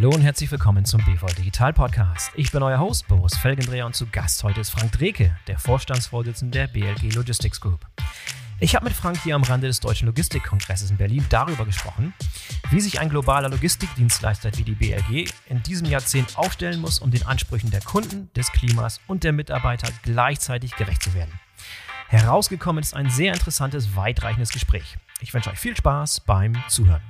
Hallo und herzlich willkommen zum BV Digital Podcast. Ich bin euer Host Boris Felgendreher und zu Gast heute ist Frank Dreke, der Vorstandsvorsitzende der BLG Logistics Group. Ich habe mit Frank hier am Rande des Deutschen Logistikkongresses in Berlin darüber gesprochen, wie sich ein globaler Logistikdienstleister wie die BLG in diesem Jahrzehnt aufstellen muss, um den Ansprüchen der Kunden, des Klimas und der Mitarbeiter gleichzeitig gerecht zu werden. Herausgekommen ist ein sehr interessantes, weitreichendes Gespräch. Ich wünsche euch viel Spaß beim Zuhören.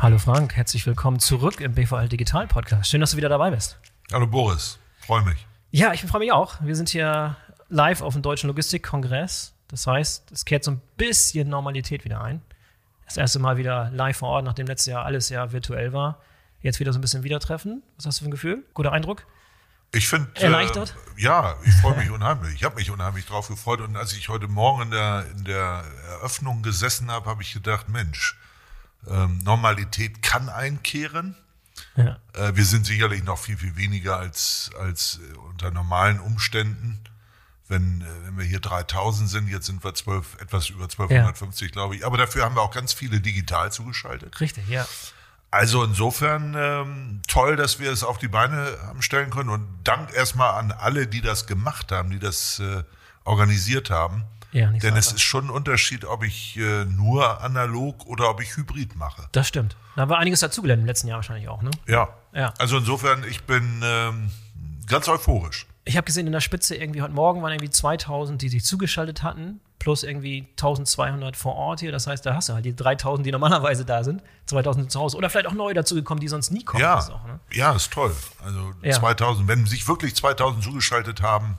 Hallo Frank, herzlich willkommen zurück im BVL Digital Podcast. Schön, dass du wieder dabei bist. Hallo Boris, freue mich. Ja, ich freue mich auch. Wir sind hier live auf dem Deutschen Logistikkongress. Das heißt, es kehrt so ein bisschen Normalität wieder ein. Das erste Mal wieder live vor Ort, nachdem letztes Jahr alles ja virtuell war. Jetzt wieder so ein bisschen wieder treffen. Was hast du für ein Gefühl? Guter Eindruck? Ich finde. Erleichtert? Äh, ja, ich freue mich unheimlich. Ich habe mich unheimlich drauf gefreut. Und als ich heute Morgen in der, in der Eröffnung gesessen habe, habe ich gedacht, Mensch, ähm, Normalität kann einkehren. Ja. Äh, wir sind sicherlich noch viel, viel weniger als, als äh, unter normalen Umständen. Wenn, äh, wenn wir hier 3000 sind, jetzt sind wir 12, etwas über 1250, ja. glaube ich. Aber dafür haben wir auch ganz viele digital zugeschaltet. Richtig, ja. Also insofern ähm, toll, dass wir es auf die Beine haben stellen können. Und Dank erstmal an alle, die das gemacht haben, die das äh, organisiert haben. Ja, Denn so es ist schon ein Unterschied, ob ich äh, nur analog oder ob ich hybrid mache. Das stimmt. Da haben wir einiges dazugelernt im letzten Jahr wahrscheinlich auch, ne? Ja. ja. Also insofern, ich bin ähm, ganz euphorisch. Ich habe gesehen, in der Spitze irgendwie heute Morgen waren irgendwie 2000, die sich zugeschaltet hatten, plus irgendwie 1200 vor Ort hier. Das heißt, da hast du halt die 3000, die normalerweise da sind, 2000 zu Hause. Oder vielleicht auch neu dazugekommen, die sonst nie kommen. Ja, auch, ne? ja ist toll. Also ja. 2000, wenn sich wirklich 2000 zugeschaltet haben,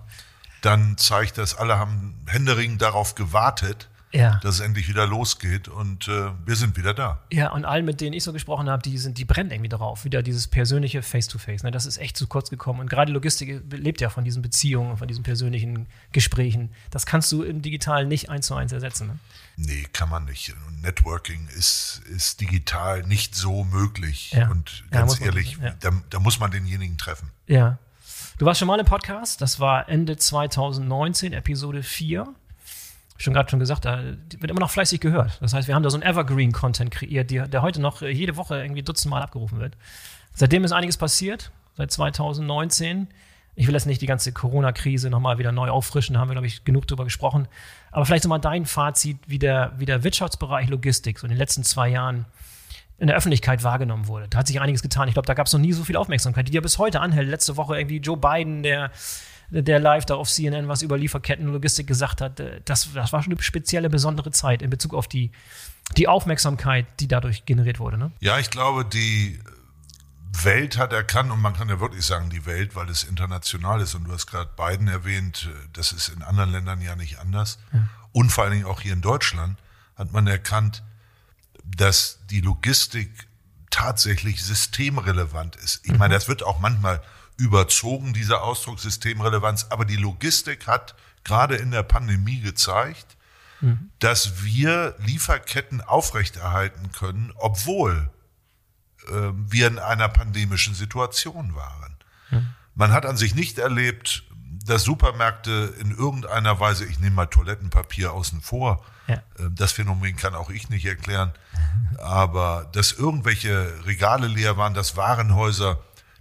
dann zeigt das, alle haben händeringend darauf gewartet, ja. dass es endlich wieder losgeht und äh, wir sind wieder da. Ja, und allen, mit denen ich so gesprochen habe, die sind, die brennen irgendwie darauf, wieder dieses persönliche Face-to-Face. -face, ne? Das ist echt zu kurz gekommen. Und gerade Logistik lebt ja von diesen Beziehungen, von diesen persönlichen Gesprächen. Das kannst du im Digitalen nicht eins zu eins ersetzen. Ne? Nee, kann man nicht. Networking ist, ist digital nicht so möglich. Ja. Und ganz ja, ehrlich, ja. da, da muss man denjenigen treffen. Ja, Du warst schon mal im Podcast, das war Ende 2019, Episode 4. Schon gerade schon gesagt, da wird immer noch fleißig gehört. Das heißt, wir haben da so einen Evergreen-Content kreiert, der, der heute noch jede Woche irgendwie dutzendmal abgerufen wird. Seitdem ist einiges passiert, seit 2019. Ich will jetzt nicht die ganze Corona-Krise nochmal wieder neu auffrischen, da haben wir, glaube ich, genug drüber gesprochen. Aber vielleicht nochmal dein Fazit, wie der, wie der Wirtschaftsbereich Logistik so in den letzten zwei Jahren in der Öffentlichkeit wahrgenommen wurde. Da hat sich einiges getan. Ich glaube, da gab es noch nie so viel Aufmerksamkeit, die ja bis heute anhält. Letzte Woche irgendwie Joe Biden, der, der live da auf CNN was über Lieferketten und Logistik gesagt hat. Äh, das, das war schon eine spezielle, besondere Zeit in Bezug auf die, die Aufmerksamkeit, die dadurch generiert wurde. Ne? Ja, ich glaube, die Welt hat erkannt, und man kann ja wirklich sagen, die Welt, weil es international ist, und du hast gerade Biden erwähnt, äh, das ist in anderen Ländern ja nicht anders. Ja. Und vor allen Dingen auch hier in Deutschland hat man erkannt, dass die Logistik tatsächlich systemrelevant ist. Ich meine, mhm. das wird auch manchmal überzogen, dieser Ausdruck Systemrelevanz, aber die Logistik hat gerade in der Pandemie gezeigt, mhm. dass wir Lieferketten aufrechterhalten können, obwohl äh, wir in einer pandemischen Situation waren. Mhm. Man hat an sich nicht erlebt, dass Supermärkte in irgendeiner Weise, ich nehme mal Toilettenpapier außen vor, Ähm, das Phänomen kann auch ich nicht erklären, aber dass irgendwelche Regale leer waren, dass Warenhäuser,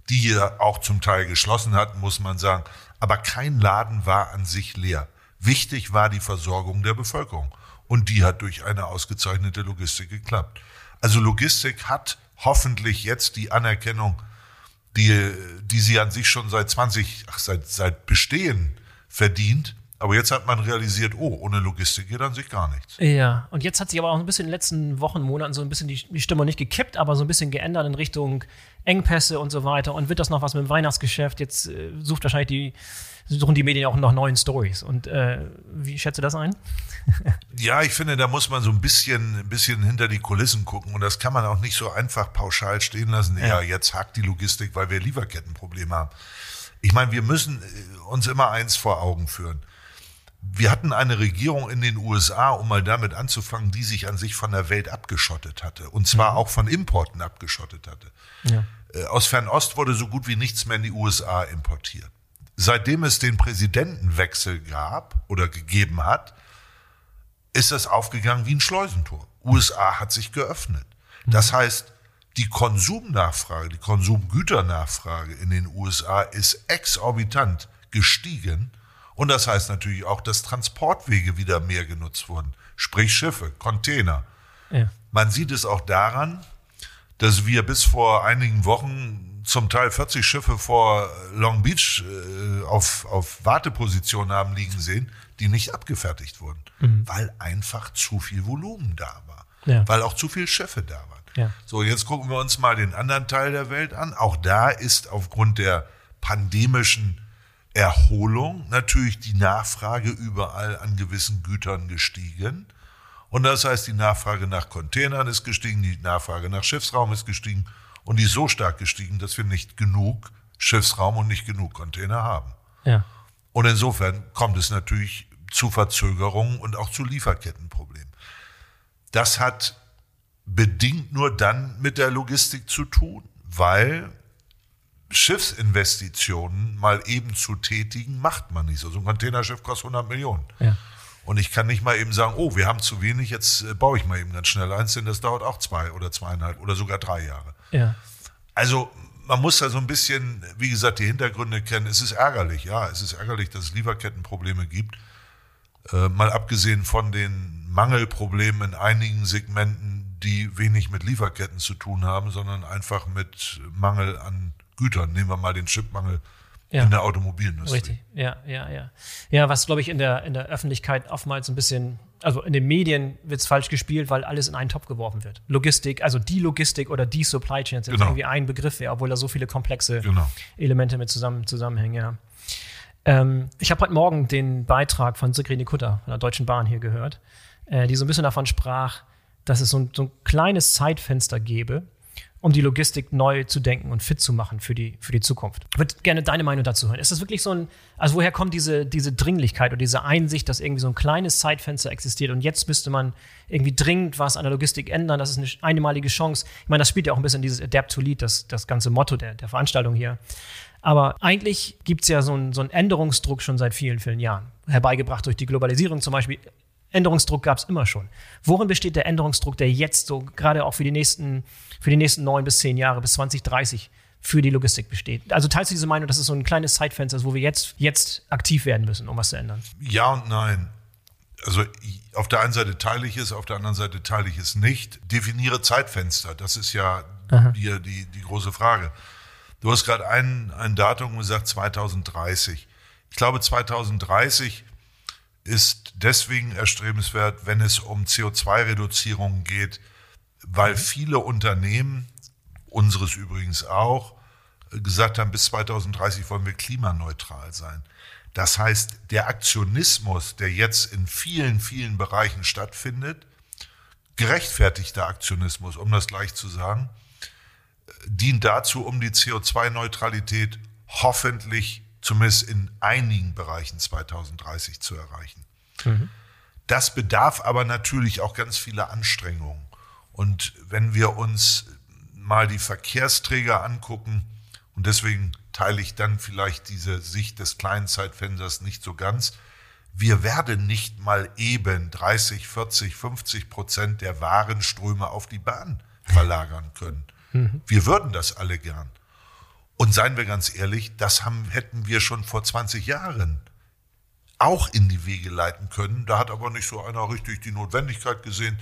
die hier auch zum Teil geschlossen hatten, muss man sagen, aber kein Laden war an sich leer. Wichtig war die Versorgung der Bevölkerung und die hat durch eine ausgezeichnete Logistik geklappt. Also Logistik hat hoffentlich jetzt die Anerkennung die, die sie an sich schon seit 20, ach, seit, seit Bestehen verdient. Aber jetzt hat man realisiert, oh, ohne Logistik geht an sich gar nichts. Ja, und jetzt hat sich aber auch ein bisschen in den letzten Wochen, Monaten so ein bisschen die, die Stimmung nicht gekippt, aber so ein bisschen geändert in Richtung Engpässe und so weiter. Und wird das noch was mit dem Weihnachtsgeschäft? Jetzt äh, sucht wahrscheinlich die, suchen die Medien auch nach neuen Stories. Und äh, wie schätze das ein? ja, ich finde, da muss man so ein bisschen, ein bisschen hinter die Kulissen gucken. Und das kann man auch nicht so einfach pauschal stehen lassen. Ja, ja jetzt hakt die Logistik, weil wir Lieferkettenprobleme haben. Ich meine, wir müssen äh, uns immer eins vor Augen führen. Wir hatten eine Regierung in den USA, um mal damit anzufangen, die sich an sich von der Welt abgeschottet hatte. Und zwar mhm. auch von Importen abgeschottet hatte. Ja. Äh, aus Fernost wurde so gut wie nichts mehr in die USA importiert. Seitdem es den Präsidentenwechsel gab oder gegeben hat, ist das aufgegangen wie ein Schleusentor. USA hat sich geöffnet. Das mhm. heißt, Die Konsumnachfrage, die Konsumgüternachfrage in den USA ist exorbitant gestiegen. Und das heißt natürlich auch, dass Transportwege wieder mehr genutzt wurden. Sprich Schiffe, Container. Ja. Man sieht es auch daran, dass wir bis vor einigen Wochen zum Teil 40 Schiffe vor Long Beach äh, auf, auf Wartepositionen haben liegen sehen, die nicht abgefertigt wurden, mhm. weil einfach zu viel Volumen da war, ja. weil auch zu viele Schiffe da waren. Ja. So, jetzt gucken wir uns mal den anderen Teil der Welt an. Auch da ist aufgrund der pandemischen Erholung natürlich die Nachfrage überall an gewissen Gütern gestiegen. Und das heißt, die Nachfrage nach Containern ist gestiegen, die Nachfrage nach Schiffsraum ist gestiegen und die ist so stark gestiegen, dass wir nicht genug Schiffsraum und nicht genug Container haben. Ja. Und insofern kommt es natürlich zu Verzögerungen und auch zu Lieferkettenproblemen. Das hat bedingt nur dann mit der Logistik zu tun, weil Schiffsinvestitionen mal eben zu tätigen, macht man nicht so. So ein Containerschiff kostet 100 Millionen. Ja. Und ich kann nicht mal eben sagen, oh, wir haben zu wenig, jetzt äh, baue ich mal eben ganz schnell eins, denn das dauert auch zwei oder zweieinhalb oder sogar drei Jahre. Ja. Also man muss da so ein bisschen, wie gesagt, die Hintergründe kennen. Es ist ärgerlich, ja, es ist ärgerlich, dass es Lieferkettenprobleme gibt. Äh, mal abgesehen von den Mangelproblemen in einigen Segmenten, die wenig mit Lieferketten zu tun haben, sondern einfach mit Mangel an Gütern. Nehmen wir mal den Chipmangel ja. in der Automobilindustrie. Richtig, ja, ja, ja. Ja, was, glaube ich, in der, in der Öffentlichkeit oftmals ein bisschen, also in den Medien wird es falsch gespielt, weil alles in einen Topf geworfen wird. Logistik, also die Logistik oder die Supply Chain sind genau. irgendwie ein Begriff wäre, obwohl da so viele komplexe genau. Elemente mit zusammen, zusammenhängen, ja. Ähm, ich habe heute Morgen den Beitrag von Sigrid Kutter von der Deutschen Bahn hier gehört, äh, die so ein bisschen davon sprach, dass es so ein, so ein kleines Zeitfenster gäbe, um die Logistik neu zu denken und fit zu machen für die, für die Zukunft. Ich würde gerne deine Meinung dazu hören. Ist das wirklich so ein, also woher kommt diese, diese Dringlichkeit oder diese Einsicht, dass irgendwie so ein kleines Zeitfenster existiert und jetzt müsste man irgendwie dringend was an der Logistik ändern? Das ist eine einmalige Chance. Ich meine, das spielt ja auch ein bisschen dieses Adapt to Lead, das, das ganze Motto der, der Veranstaltung hier. Aber eigentlich gibt es ja so einen, so einen Änderungsdruck schon seit vielen, vielen Jahren. Herbeigebracht durch die Globalisierung zum Beispiel Änderungsdruck gab es immer schon. Worin besteht der Änderungsdruck, der jetzt so gerade auch für die nächsten, für die nächsten neun bis zehn Jahre bis 2030 für die Logistik besteht? Also teilst du diese Meinung, dass es so ein kleines Zeitfenster ist, wo wir jetzt, jetzt aktiv werden müssen, um was zu ändern? Ja und nein. Also auf der einen Seite teile ich es, auf der anderen Seite teile ich es nicht. Definiere Zeitfenster, das ist ja die, die, die große Frage. Du hast gerade ein, ein Datum gesagt, 2030. Ich glaube, 2030 ist deswegen erstrebenswert, wenn es um CO2-Reduzierung geht, weil mhm. viele Unternehmen, unseres übrigens auch, gesagt haben, bis 2030 wollen wir klimaneutral sein. Das heißt, der Aktionismus, der jetzt in vielen, vielen Bereichen stattfindet, gerechtfertigter Aktionismus, um das gleich zu sagen, dient dazu, um die CO2-Neutralität hoffentlich zumindest in einigen Bereichen 2030 zu erreichen. Mhm. Das bedarf aber natürlich auch ganz vieler Anstrengungen. Und wenn wir uns mal die Verkehrsträger angucken, und deswegen teile ich dann vielleicht diese Sicht des kleinen Zeitfensters nicht so ganz, wir werden nicht mal eben 30, 40, 50 Prozent der Warenströme auf die Bahn verlagern können. Mhm. Wir würden das alle gern. Und seien wir ganz ehrlich, das haben, hätten wir schon vor 20 Jahren auch in die Wege leiten können. Da hat aber nicht so einer richtig die Notwendigkeit gesehen.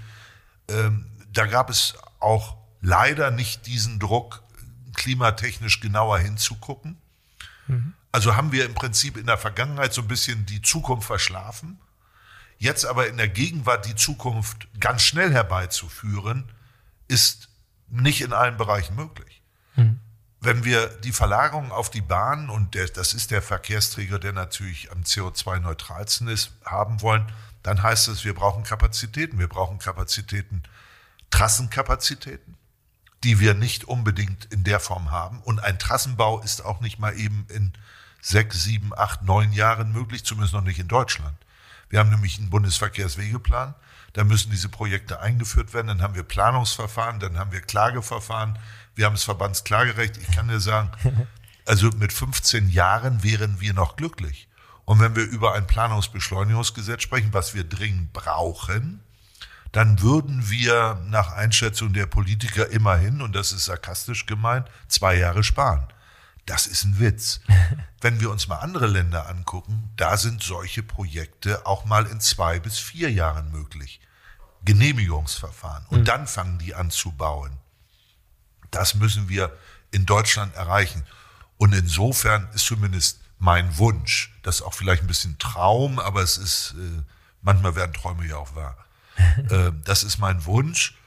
Ähm, da gab es auch leider nicht diesen Druck, klimatechnisch genauer hinzugucken. Mhm. Also haben wir im Prinzip in der Vergangenheit so ein bisschen die Zukunft verschlafen. Jetzt aber in der Gegenwart die Zukunft ganz schnell herbeizuführen, ist nicht in allen Bereichen möglich. Mhm wenn wir die Verlagerung auf die Bahn, und der, das ist der Verkehrsträger, der natürlich am CO2-neutralsten ist, haben wollen, dann heißt es, wir brauchen Kapazitäten. Wir brauchen Kapazitäten, Trassenkapazitäten, die wir nicht unbedingt in der Form haben. Und ein Trassenbau ist auch nicht mal eben in sechs, sieben, acht, neun Jahren möglich, zumindest noch nicht in Deutschland. Wir haben nämlich einen Bundesverkehrswegeplan. Da müssen diese Projekte eingeführt werden. Dann haben wir Planungsverfahren, dann haben wir Klageverfahren, wir haben das Verbandsklagerecht. Ich kann dir sagen, also mit 15 Jahren wären wir noch glücklich. Und wenn wir über ein Planungsbeschleunigungsgesetz sprechen, was wir dringend brauchen, dann würden wir nach Einschätzung der Politiker immerhin, und das ist sarkastisch gemeint, zwei Jahre sparen. Das ist ein Witz. Wenn wir uns mal andere Länder angucken, da sind solche Projekte auch mal in zwei bis vier Jahren möglich. Genehmigungsverfahren. Und mhm. dann fangen die an zu bauen. Das müssen wir in Deutschland erreichen. Und insofern ist zumindest mein Wunsch, das ist auch vielleicht ein bisschen Traum, aber es ist, äh, manchmal werden Träume ja auch wahr. äh, das ist mein Wunsch.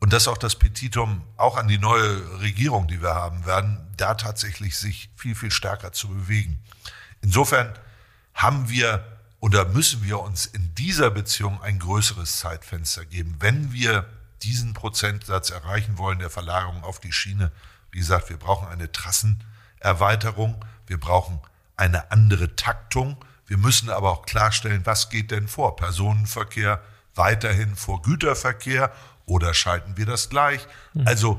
Und das ist auch das Petitum, auch an die neue Regierung, die wir haben werden, da tatsächlich sich viel, viel stärker zu bewegen. Insofern haben wir oder müssen wir uns in dieser Beziehung ein größeres Zeitfenster geben, wenn wir diesen Prozentsatz erreichen wollen der Verlagerung auf die Schiene. Wie gesagt, wir brauchen eine Trassenerweiterung, wir brauchen eine andere Taktung. Wir müssen aber auch klarstellen, was geht denn vor? Personenverkehr weiterhin vor Güterverkehr oder schalten wir das gleich? Mhm. Also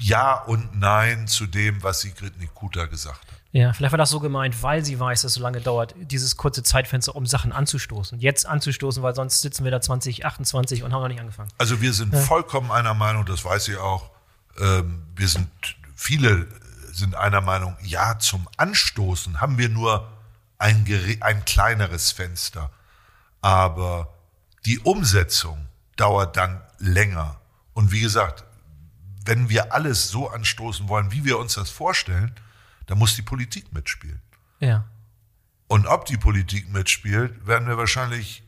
ja und nein zu dem, was Sigrid Nikuta gesagt hat. Ja, vielleicht war das so gemeint, weil sie weiß, dass es so lange dauert, dieses kurze Zeitfenster, um Sachen anzustoßen. Jetzt anzustoßen, weil sonst sitzen wir da 2028 und haben noch nicht angefangen. Also wir sind ja. vollkommen einer Meinung, das weiß sie auch. Ähm, wir sind, viele sind einer Meinung, ja, zum Anstoßen haben wir nur ein, ein kleineres Fenster. Aber die Umsetzung dauert dann länger. Und wie gesagt, wenn wir alles so anstoßen wollen, wie wir uns das vorstellen, da muss die Politik mitspielen. Ja. Und ob die Politik mitspielt, werden wir wahrscheinlich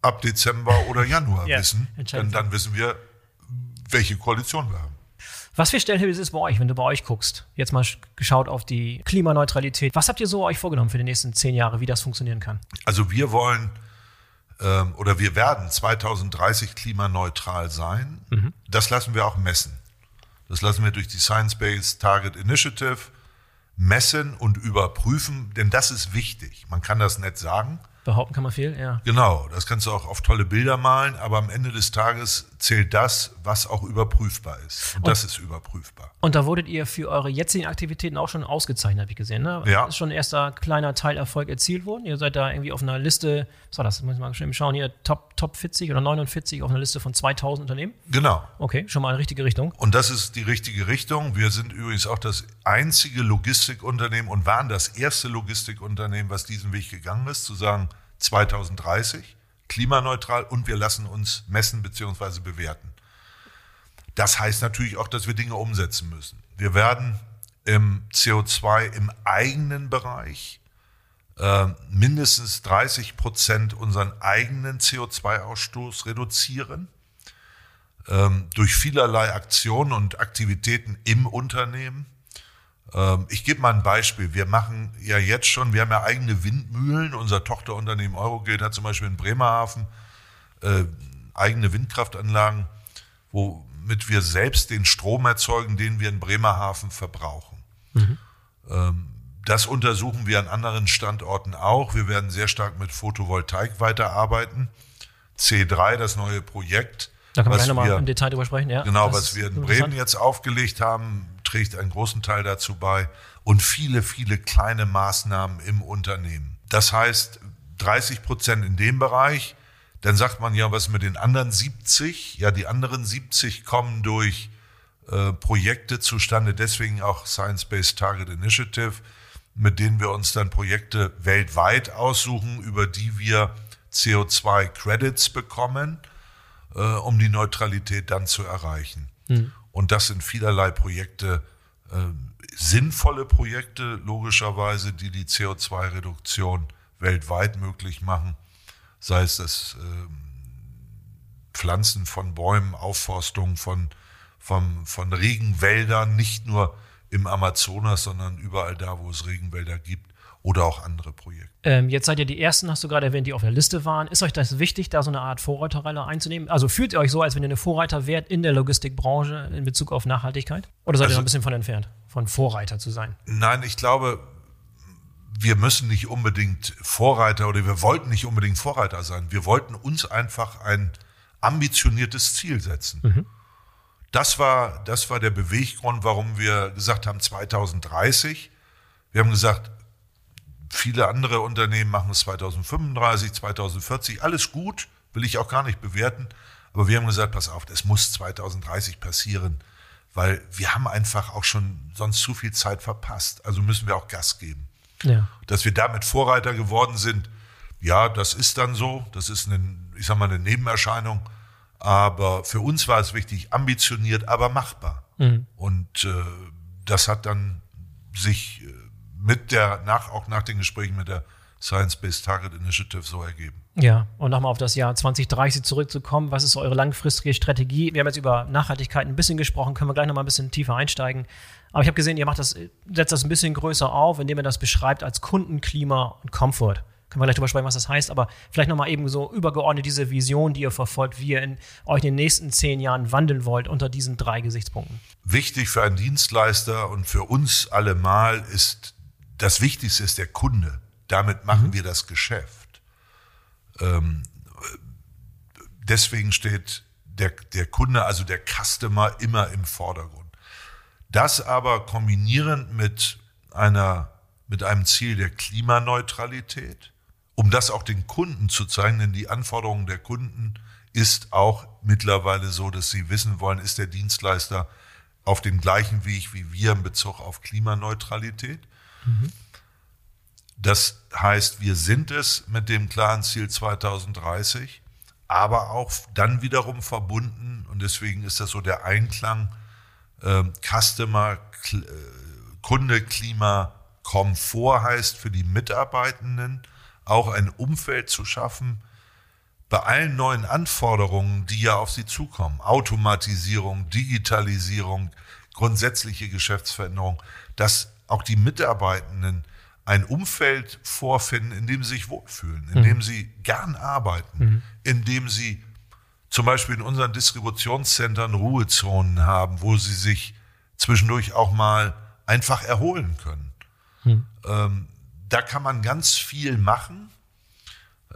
ab Dezember oder Januar ja, wissen. Denn dann wissen wir, welche Koalition wir haben. Was für Stellhilfe ist es bei euch, wenn du bei euch guckst? Jetzt mal geschaut auf die Klimaneutralität. Was habt ihr so euch vorgenommen für die nächsten zehn Jahre, wie das funktionieren kann? Also wir wollen ähm, oder wir werden 2030 klimaneutral sein. Mhm. Das lassen wir auch messen. Das lassen wir durch die Science-Based Target Initiative messen und überprüfen, denn das ist wichtig. Man kann das nicht sagen. Behaupten kann man viel, ja. Genau, das kannst du auch auf tolle Bilder malen, aber am Ende des Tages zählt das, was auch überprüfbar ist. Und, und das ist überprüfbar. Und da wurdet ihr für eure jetzigen Aktivitäten auch schon ausgezeichnet, habe ich gesehen. Ne? Ja. Ist schon ein erster kleiner Teilerfolg erzielt worden. Ihr seid da irgendwie auf einer Liste, was war das? Muss ich mal schnell schauen, hier Top, Top 40 oder 49 auf einer Liste von 2000 Unternehmen. Genau. Okay, schon mal eine richtige Richtung. Und das ist die richtige Richtung. Wir sind übrigens auch das einzige Logistikunternehmen und waren das erste Logistikunternehmen, was diesen Weg gegangen ist, zu sagen, 2030 klimaneutral und wir lassen uns messen bzw. bewerten. Das heißt natürlich auch, dass wir Dinge umsetzen müssen. Wir werden im CO2 im eigenen Bereich äh, mindestens 30 Prozent unseren eigenen CO2-Ausstoß reduzieren ähm, durch vielerlei Aktionen und Aktivitäten im Unternehmen. Ähm, ich gebe mal ein Beispiel. Wir machen ja jetzt schon, wir haben ja eigene Windmühlen. Unser Tochterunternehmen Eurogate hat zum Beispiel in Bremerhaven äh, eigene Windkraftanlagen, womit wir selbst den Strom erzeugen, den wir in Bremerhaven verbrauchen. Mhm. Ähm, das untersuchen wir an anderen Standorten auch. Wir werden sehr stark mit Photovoltaik weiterarbeiten. C3, das neue Projekt. Da können wir gleich nochmal im Detail drüber sprechen. Ja, genau, was wir in Bremen jetzt aufgelegt haben, trägt einen großen Teil dazu bei und viele, viele kleine Maßnahmen im Unternehmen. Das heißt, 30 Prozent in dem Bereich. Dann sagt man ja, was mit den anderen 70? Ja, die anderen 70 kommen durch äh, Projekte zustande, deswegen auch Science-Based Target Initiative, mit denen wir uns dann Projekte weltweit aussuchen, über die wir CO2-Credits bekommen, äh, um die Neutralität dann zu erreichen. Mhm. Und das sind vielerlei Projekte, äh, sinnvolle Projekte, logischerweise, die die CO2-Reduktion weltweit möglich machen. Sei es das äh, Pflanzen von Bäumen, Aufforstung von, von, von Regenwäldern, nicht nur im Amazonas, sondern überall da, wo es Regenwälder gibt oder auch andere Projekte. Ähm, jetzt seid ihr die Ersten, hast du gerade erwähnt, die auf der Liste waren. Ist euch das wichtig, da so eine Art Vorreiterrolle einzunehmen? Also fühlt ihr euch so, als wenn ihr eine Vorreiter wärt in der Logistikbranche in Bezug auf Nachhaltigkeit? Oder seid also, ihr noch ein bisschen von entfernt, von Vorreiter zu sein? Nein, ich glaube, wir müssen nicht unbedingt Vorreiter oder wir wollten nicht unbedingt Vorreiter sein. Wir wollten uns einfach ein ambitioniertes Ziel setzen. Mhm. Das war, das war der Beweggrund, warum wir gesagt haben 2030. Wir haben gesagt, viele andere Unternehmen machen es 2035, 2040, alles gut, will ich auch gar nicht bewerten. Aber wir haben gesagt, pass auf, das muss 2030 passieren, weil wir haben einfach auch schon sonst zu viel Zeit verpasst. Also müssen wir auch Gas geben. Ja. Dass wir damit Vorreiter geworden sind, ja, das ist dann so. Das ist eine, ich sag mal, eine Nebenerscheinung. Aber für uns war es wichtig, ambitioniert, aber machbar. Mhm. Und äh, das hat dann sich äh, mit der, nach, auch nach den Gesprächen mit der Science-Based Target Initiative so ergeben. Ja, und nochmal auf das Jahr 2030 zurückzukommen. Was ist eure langfristige Strategie? Wir haben jetzt über Nachhaltigkeit ein bisschen gesprochen, können wir gleich nochmal ein bisschen tiefer einsteigen. Aber ich habe gesehen, ihr macht das, setzt das ein bisschen größer auf, indem ihr das beschreibt als Kunden, Klima und Komfort. Können wir gleich drüber sprechen, was das heißt, aber vielleicht nochmal eben so übergeordnet diese Vision, die ihr verfolgt, wie ihr in, euch in den nächsten zehn Jahren wandeln wollt unter diesen drei Gesichtspunkten. Wichtig für einen Dienstleister und für uns allemal ist, das Wichtigste ist der Kunde. Damit machen mhm. wir das Geschäft. Ähm, deswegen steht der, der Kunde, also der Customer, immer im Vordergrund. Das aber kombinierend mit einer, mit einem Ziel der Klimaneutralität, um das auch den Kunden zu zeigen, denn die Anforderungen der Kunden ist auch mittlerweile so, dass sie wissen wollen, ist der Dienstleister auf dem gleichen Weg wie wir in Bezug auf Klimaneutralität. Das heißt, wir sind es mit dem klaren Ziel 2030, aber auch dann wiederum verbunden, und deswegen ist das so der Einklang, äh, Customer, äh, Kunde, Klima, Komfort heißt für die Mitarbeitenden auch ein Umfeld zu schaffen, bei allen neuen Anforderungen, die ja auf sie zukommen, Automatisierung, Digitalisierung, grundsätzliche Geschäftsveränderung, dass auch die Mitarbeitenden ein Umfeld vorfinden, in dem sie sich wohlfühlen, in mhm. dem sie gern arbeiten, mhm. in dem sie zum Beispiel in unseren Distributionszentren Ruhezonen haben, wo sie sich zwischendurch auch mal einfach erholen können. Mhm. Ähm, da kann man ganz viel machen.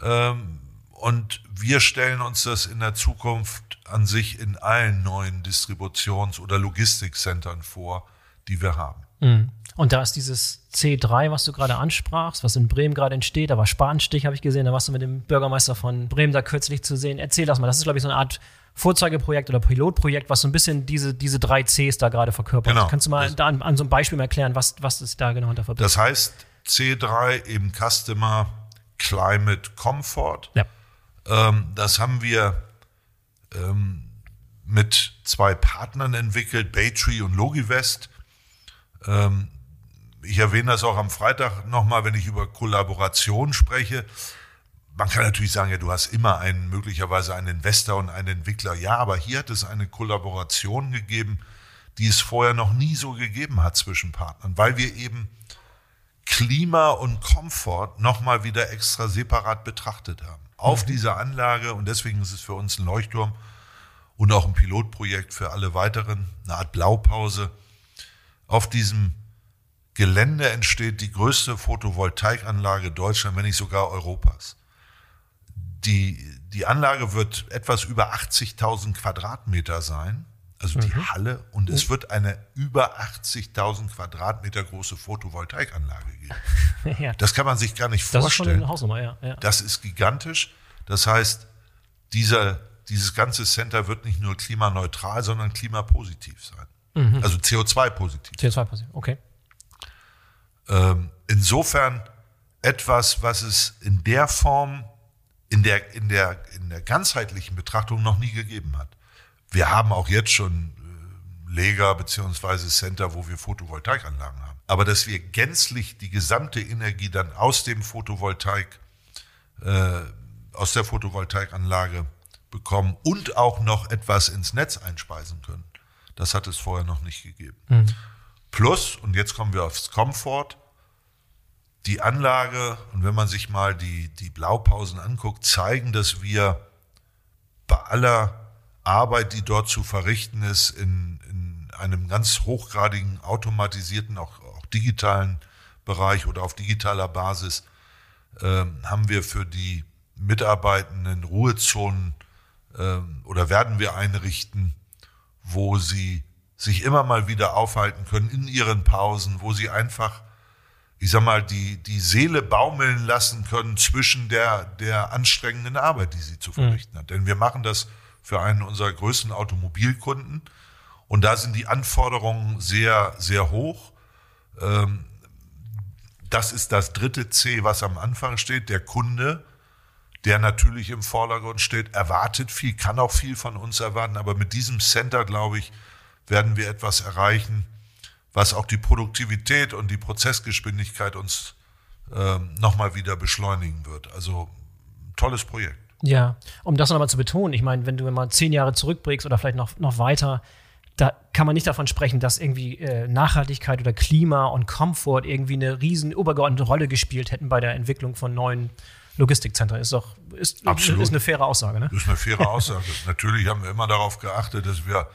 Ähm, und wir stellen uns das in der Zukunft an sich in allen neuen Distributions- oder Logistikzentren vor, die wir haben. Und da ist dieses C3, was du gerade ansprachst, was in Bremen gerade entsteht. Da war Spanstich, habe ich gesehen. Da warst du mit dem Bürgermeister von Bremen da kürzlich zu sehen. Erzähl das mal. Das ist, glaube ich, so eine Art Vorzeigeprojekt oder Pilotprojekt, was so ein bisschen diese, diese drei Cs da gerade verkörpert. Genau. Kannst du mal da an, an, so einem Beispiel mal erklären, was, was ist da genau unter verbirgt? Das heißt C3 eben Customer Climate Comfort. Ja. Ähm, das haben wir ähm, mit zwei Partnern entwickelt, Baytree und Logivest. Ähm, ich erwähne das auch am Freitag nochmal, wenn ich über Kollaboration spreche. Man kann natürlich sagen, ja, du hast immer einen, möglicherweise einen Investor und einen Entwickler. Ja, aber hier hat es eine Kollaboration gegeben, die es vorher noch nie so gegeben hat zwischen Partnern, weil wir eben Klima und Komfort nochmal wieder extra separat betrachtet haben. Auf mhm. dieser Anlage, und deswegen ist es für uns ein Leuchtturm und auch ein Pilotprojekt für alle weiteren, eine Art Blaupause. Auf diesem Gelände entsteht die größte Photovoltaikanlage Deutschlands, wenn nicht sogar Europas. Die, die Anlage wird etwas über 80.000 Quadratmeter sein, also die mhm. Halle, und es wird eine über 80.000 Quadratmeter große Photovoltaikanlage geben. ja. Das kann man sich gar nicht vorstellen. Das ist schon eine Hausnummer, ja. ja. Das ist gigantisch. Das heißt, dieser, dieses ganze Center wird nicht nur klimaneutral, sondern klimapositiv sein. Mhm. Also CO2-positiv. CO2-positiv, okay. Ähm, insofern etwas, was es in der Form, in der, in, der, in der ganzheitlichen Betrachtung noch nie gegeben hat. Wir haben auch jetzt schon äh, Leger beziehungsweise Center, wo wir Photovoltaikanlagen haben. Aber dass wir gänzlich die gesamte Energie dann aus dem Photovoltaik, äh, aus der Photovoltaikanlage bekommen und auch noch etwas ins Netz einspeisen können, das hat es vorher noch nicht gegeben. Mhm. Plus, und jetzt kommen wir aufs Komfort, die Anlage, und wenn man sich mal die, die Blaupausen anguckt, zeigen, dass wir bei aller Arbeit, die dort zu verrichten ist, in, in einem ganz hochgradigen automatisierten, auch, auch digitalen Bereich oder auf digitaler Basis, äh, haben wir für die Mitarbeitenden Ruhezonen äh, oder werden wir einrichten, wo sie sich immer mal wieder aufhalten können in ihren Pausen, wo sie einfach ich sag mal, die, die Seele baumeln lassen können zwischen der, der anstrengenden Arbeit, die sie zu verrichten hat. Denn wir machen das für einen unserer größten Automobilkunden und da sind die Anforderungen sehr, sehr hoch. Ähm, das ist das dritte C, was am Anfang steht. Der Kunde, der natürlich im Vordergrund steht, erwartet viel, kann auch viel von uns erwarten. Aber mit diesem Center, glaube ich, werden wir etwas erreichen, was auch die Produktivität und die Prozessgeschwindigkeit uns ähm, nochmal wieder beschleunigen wird. Also tolles Projekt. Ja, um das nochmal zu betonen, ich meine, wenn du mal zehn Jahre zurückblickst oder vielleicht noch, noch weiter, da kann man nicht davon sprechen, dass irgendwie äh, Nachhaltigkeit oder Klima und Komfort irgendwie eine riesen übergeordnete Rolle gespielt hätten bei der Entwicklung von neuen Logistikzentren. Ist doch ist, Absolut. ist eine faire Aussage, ne? Das ist eine faire Aussage. Natürlich haben wir immer darauf geachtet, dass wir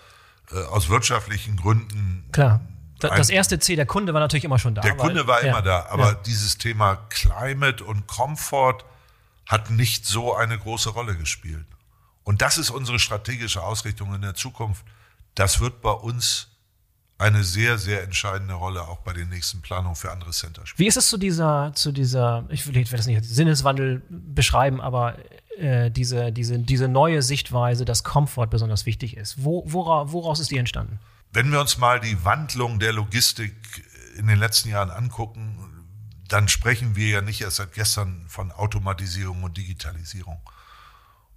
äh, aus wirtschaftlichen Gründen Klar. Das erste C, der Kunde war natürlich immer schon da. Der Kunde war ja, immer da, aber ja. dieses Thema Climate und Comfort hat nicht so eine große Rolle gespielt. Und das ist unsere strategische Ausrichtung in der Zukunft. Das wird bei uns eine sehr, sehr entscheidende Rolle auch bei den nächsten Planungen für andere Center spielen. Wie ist es zu dieser, zu dieser, ich will das nicht als Sinneswandel beschreiben, aber äh, diese, diese, diese neue Sichtweise, dass Komfort besonders wichtig ist. Wo, wora, woraus ist die entstanden? Wenn wir uns mal die Wandlung der Logistik in den letzten Jahren angucken, dann sprechen wir ja nicht erst seit gestern von Automatisierung und Digitalisierung.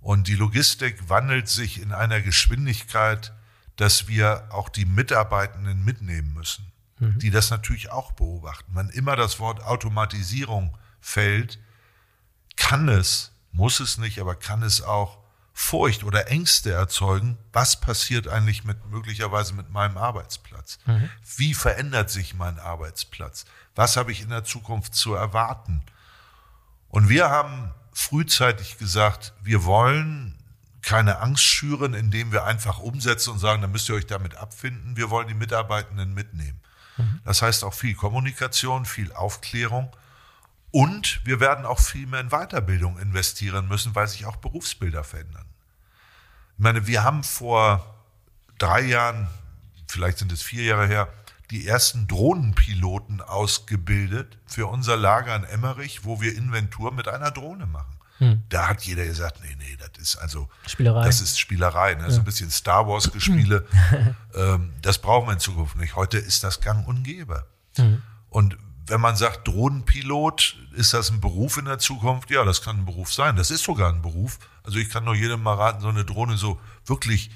Und die Logistik wandelt sich in einer Geschwindigkeit, dass wir auch die Mitarbeitenden mitnehmen müssen, mhm. die das natürlich auch beobachten. Wenn immer das Wort Automatisierung fällt, kann es, muss es nicht, aber kann es auch Furcht oder Ängste erzeugen, was passiert eigentlich mit möglicherweise mit meinem Arbeitsplatz? Mhm. Wie verändert sich mein Arbeitsplatz? Was habe ich in der Zukunft zu erwarten? Und wir haben frühzeitig gesagt, wir wollen keine Angst schüren, indem wir einfach umsetzen und sagen, dann müsst ihr euch damit abfinden. Wir wollen die Mitarbeitenden mitnehmen. Mhm. Das heißt auch viel Kommunikation, viel Aufklärung. Und wir werden auch viel mehr in Weiterbildung investieren müssen, weil sich auch Berufsbilder verändern. Ich meine, wir haben vor drei Jahren, vielleicht sind es vier Jahre her, die ersten Drohnenpiloten ausgebildet für unser Lager in Emmerich, wo wir Inventur mit einer Drohne machen. Hm. Da hat jeder gesagt, nee, nee, das ist also Spielerei. Das ist Spielerei, ne? das ist ein bisschen Star Wars Gespiele. ähm, das brauchen wir in Zukunft nicht. Heute ist das Gang und gäbe. Hm. Und wenn man sagt Drohnenpilot, ist das ein Beruf in der Zukunft? Ja, das kann ein Beruf sein. Das ist sogar ein Beruf. Also ich kann nur jedem mal raten, so eine Drohne so wirklich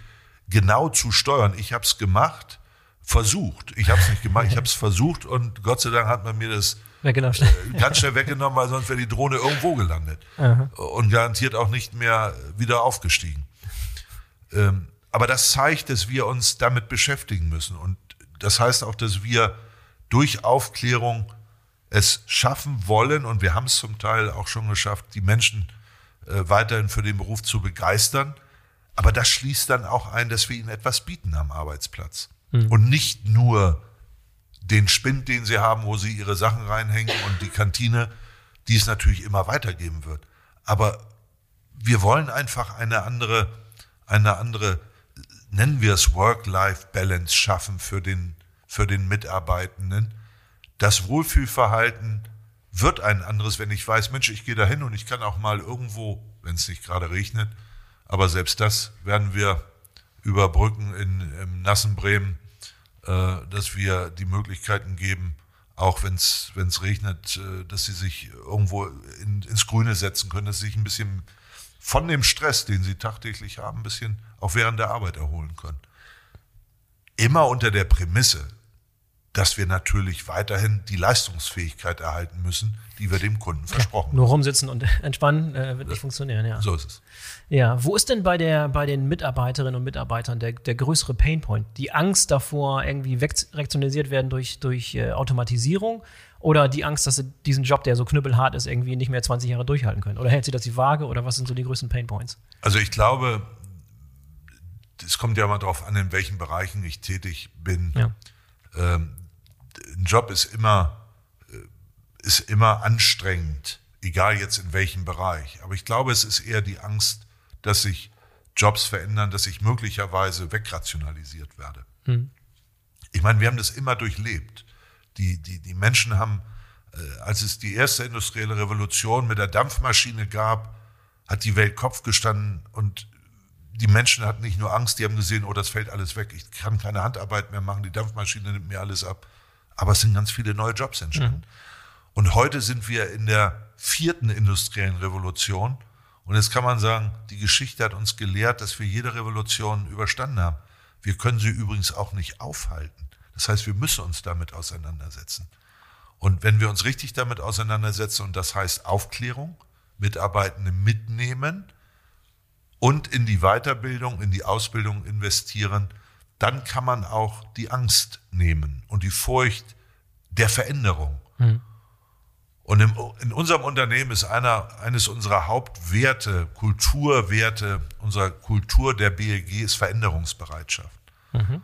genau zu steuern. Ich habe es gemacht, versucht. Ich habe es nicht gemacht, ich habe es versucht und Gott sei Dank hat man mir das weggenommen. Äh, ganz schnell weggenommen, weil sonst wäre die Drohne irgendwo gelandet Aha. und garantiert auch nicht mehr wieder aufgestiegen. Ähm, aber das zeigt, dass wir uns damit beschäftigen müssen und das heißt auch, dass wir durch Aufklärung es schaffen wollen, und wir haben es zum Teil auch schon geschafft, die Menschen äh, weiterhin für den Beruf zu begeistern. Aber das schließt dann auch ein, dass wir ihnen etwas bieten am Arbeitsplatz. Mhm. Und nicht nur den Spind, den sie haben, wo sie ihre Sachen reinhängen und die Kantine, die es natürlich immer weitergeben wird. Aber wir wollen einfach eine andere, eine andere, nennen wir es Work-Life-Balance schaffen für den, für den Mitarbeitenden das Wohlfühlverhalten wird ein anderes, wenn ich weiß, Mensch, ich gehe da hin und ich kann auch mal irgendwo, wenn es nicht gerade regnet, aber selbst das werden wir überbrücken in, im nassen Bremen, äh, dass wir die Möglichkeiten geben, auch wenn es regnet, äh, dass sie sich irgendwo in, ins Grüne setzen können, dass sie sich ein bisschen von dem Stress, den sie tagtäglich haben, ein bisschen auch während der Arbeit erholen können. Immer unter der Prämisse, dass wir natürlich weiterhin die Leistungsfähigkeit erhalten müssen, die wir dem Kunden versprochen haben. nur rumsitzen und entspannen äh, wird nicht funktionieren, ja. So ist es. Ja, wo ist denn bei, der, bei den Mitarbeiterinnen und Mitarbeitern der, der größere Painpoint? Die Angst davor, irgendwie wegrektionalisiert werden durch, durch äh, Automatisierung oder die Angst, dass sie diesen Job, der so knüppelhart ist, irgendwie nicht mehr 20 Jahre durchhalten können? Oder hält sie das die Waage oder was sind so die größten Painpoints? Also ich glaube, es kommt ja mal darauf an, in welchen Bereichen ich tätig bin. Ja. Ähm, ein Job ist immer, äh, ist immer anstrengend, egal jetzt in welchem Bereich. Aber ich glaube, es ist eher die Angst, dass sich Jobs verändern, dass ich möglicherweise wegrationalisiert werde. Hm. Ich meine, wir haben das immer durchlebt. Die, die, die Menschen haben äh, als es die erste industrielle Revolution mit der Dampfmaschine gab, hat die Welt Kopf gestanden und die Menschen hatten nicht nur Angst, die haben gesehen, oh, das fällt alles weg, ich kann keine Handarbeit mehr machen, die Dampfmaschine nimmt mir alles ab. Aber es sind ganz viele neue Jobs entstanden. Mhm. Und heute sind wir in der vierten industriellen Revolution. Und jetzt kann man sagen, die Geschichte hat uns gelehrt, dass wir jede Revolution überstanden haben. Wir können sie übrigens auch nicht aufhalten. Das heißt, wir müssen uns damit auseinandersetzen. Und wenn wir uns richtig damit auseinandersetzen, und das heißt Aufklärung, Mitarbeitende mitnehmen, und in die Weiterbildung, in die Ausbildung investieren, dann kann man auch die Angst nehmen und die Furcht der Veränderung. Mhm. Und im, in unserem Unternehmen ist einer, eines unserer Hauptwerte, Kulturwerte, unserer Kultur der BEG ist Veränderungsbereitschaft. Mhm.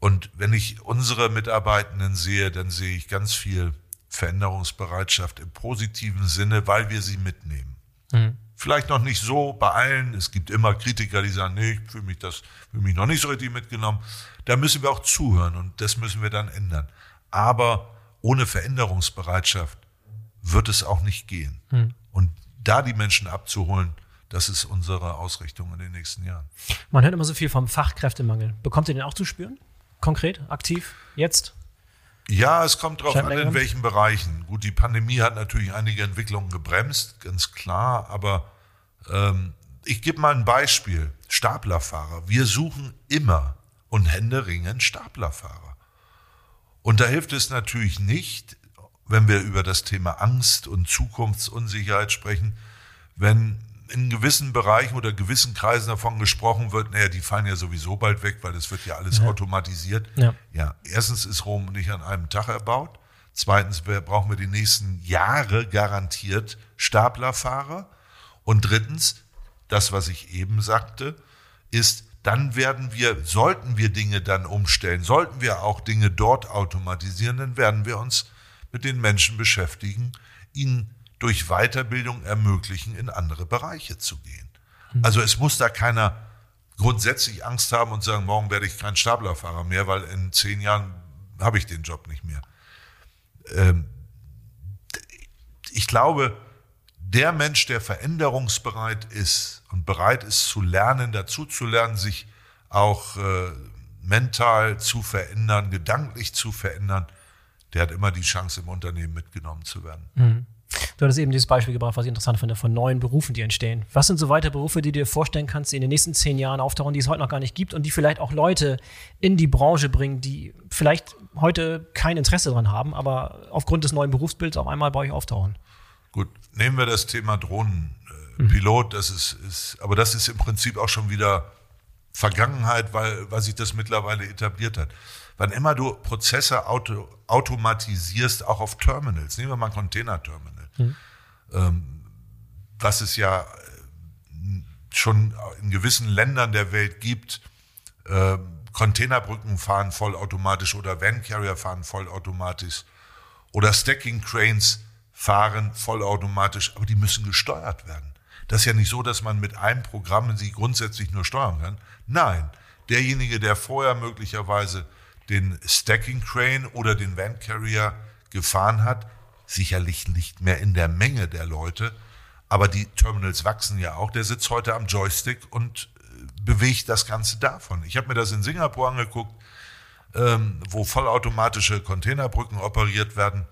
Und wenn ich unsere Mitarbeitenden sehe, dann sehe ich ganz viel Veränderungsbereitschaft im positiven Sinne, weil wir sie mitnehmen. Mhm. Vielleicht noch nicht so bei allen. Es gibt immer Kritiker, die sagen, nee, ich fühle mich, das, fühle mich noch nicht so richtig mitgenommen. Da müssen wir auch zuhören und das müssen wir dann ändern. Aber ohne Veränderungsbereitschaft wird es auch nicht gehen. Hm. Und da die Menschen abzuholen, das ist unsere Ausrichtung in den nächsten Jahren. Man hört immer so viel vom Fachkräftemangel. Bekommt ihr den auch zu spüren? Konkret, aktiv, jetzt? Ja, es kommt darauf an, in welchen Bereichen. Gut, die Pandemie hat natürlich einige Entwicklungen gebremst, ganz klar, aber ähm, ich gebe mal ein Beispiel. Staplerfahrer. Wir suchen immer und händeringend Staplerfahrer. Und da hilft es natürlich nicht, wenn wir über das Thema Angst und Zukunftsunsicherheit sprechen, wenn in gewissen Bereichen oder gewissen Kreisen davon gesprochen wird, naja, die fallen ja sowieso bald weg, weil das wird ja alles ja. automatisiert. Ja. ja, erstens ist Rom nicht an einem Tag erbaut. Zweitens brauchen wir die nächsten Jahre garantiert Staplerfahrer. Und drittens, das, was ich eben sagte, ist, dann werden wir, sollten wir Dinge dann umstellen, sollten wir auch Dinge dort automatisieren, dann werden wir uns mit den Menschen beschäftigen, ihnen durch Weiterbildung ermöglichen, in andere Bereiche zu gehen. Mhm. Also es muss da keiner grundsätzlich Angst haben und sagen, morgen werde ich kein Staplerfahrer mehr, weil in zehn Jahren habe ich den Job nicht mehr. Ähm, ich glaube, der Mensch, der veränderungsbereit ist und bereit ist zu lernen, dazu zu lernen, sich auch äh, mental zu verändern, gedanklich zu verändern, der hat immer die Chance, im Unternehmen mitgenommen zu werden. Mhm. Du hattest eben dieses Beispiel gebracht, was ich interessant finde, von neuen Berufen, die entstehen. Was sind so weitere Berufe, die du dir vorstellen kannst, die in den nächsten zehn Jahren auftauchen, die es heute noch gar nicht gibt und die vielleicht auch Leute in die Branche bringen, die vielleicht heute kein Interesse daran haben, aber aufgrund des neuen Berufsbilds auf einmal bei euch auftauchen? Gut, nehmen wir das Thema Drohnenpilot, mhm. das ist, ist, aber das ist im Prinzip auch schon wieder Vergangenheit, weil, weil sich das mittlerweile etabliert hat. Wann immer du Prozesse auto, automatisierst, auch auf Terminals, nehmen wir mal ein Container-Terminal, mhm. ähm, was es ja äh, schon in gewissen Ländern der Welt gibt, äh, Containerbrücken fahren vollautomatisch oder Van Carrier fahren vollautomatisch oder Stacking Cranes fahren vollautomatisch, aber die müssen gesteuert werden. Das ist ja nicht so, dass man mit einem Programm sie grundsätzlich nur steuern kann. Nein, derjenige, der vorher möglicherweise den Stacking Crane oder den Van Carrier gefahren hat, sicherlich nicht mehr in der Menge der Leute, aber die Terminals wachsen ja auch. Der sitzt heute am Joystick und äh, bewegt das Ganze davon. Ich habe mir das in Singapur angeguckt, ähm, wo vollautomatische Containerbrücken operiert werden.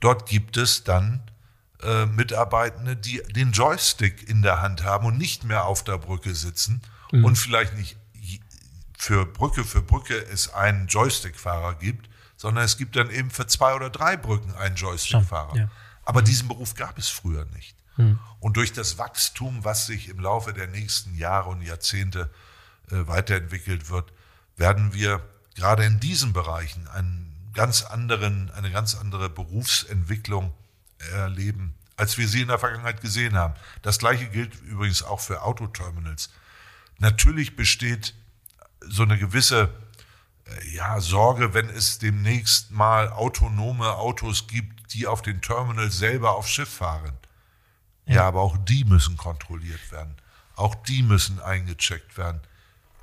Dort gibt es dann äh, Mitarbeitende, die den Joystick in der Hand haben und nicht mehr auf der Brücke sitzen mhm. und vielleicht nicht für Brücke für Brücke es einen Joystickfahrer gibt, sondern es gibt dann eben für zwei oder drei Brücken einen Joystickfahrer. Ja. Aber diesen Beruf gab es früher nicht. Mhm. Und durch das Wachstum, was sich im Laufe der nächsten Jahre und Jahrzehnte äh, weiterentwickelt wird, werden wir gerade in diesen Bereichen einen ganz anderen, eine ganz andere Berufsentwicklung erleben, als wir sie in der Vergangenheit gesehen haben. Das gleiche gilt übrigens auch für Autoterminals. Natürlich besteht so eine gewisse äh, ja, Sorge, wenn es demnächst mal autonome Autos gibt, die auf den Terminals selber aufs Schiff fahren. Ja. ja, aber auch die müssen kontrolliert werden. Auch die müssen eingecheckt werden.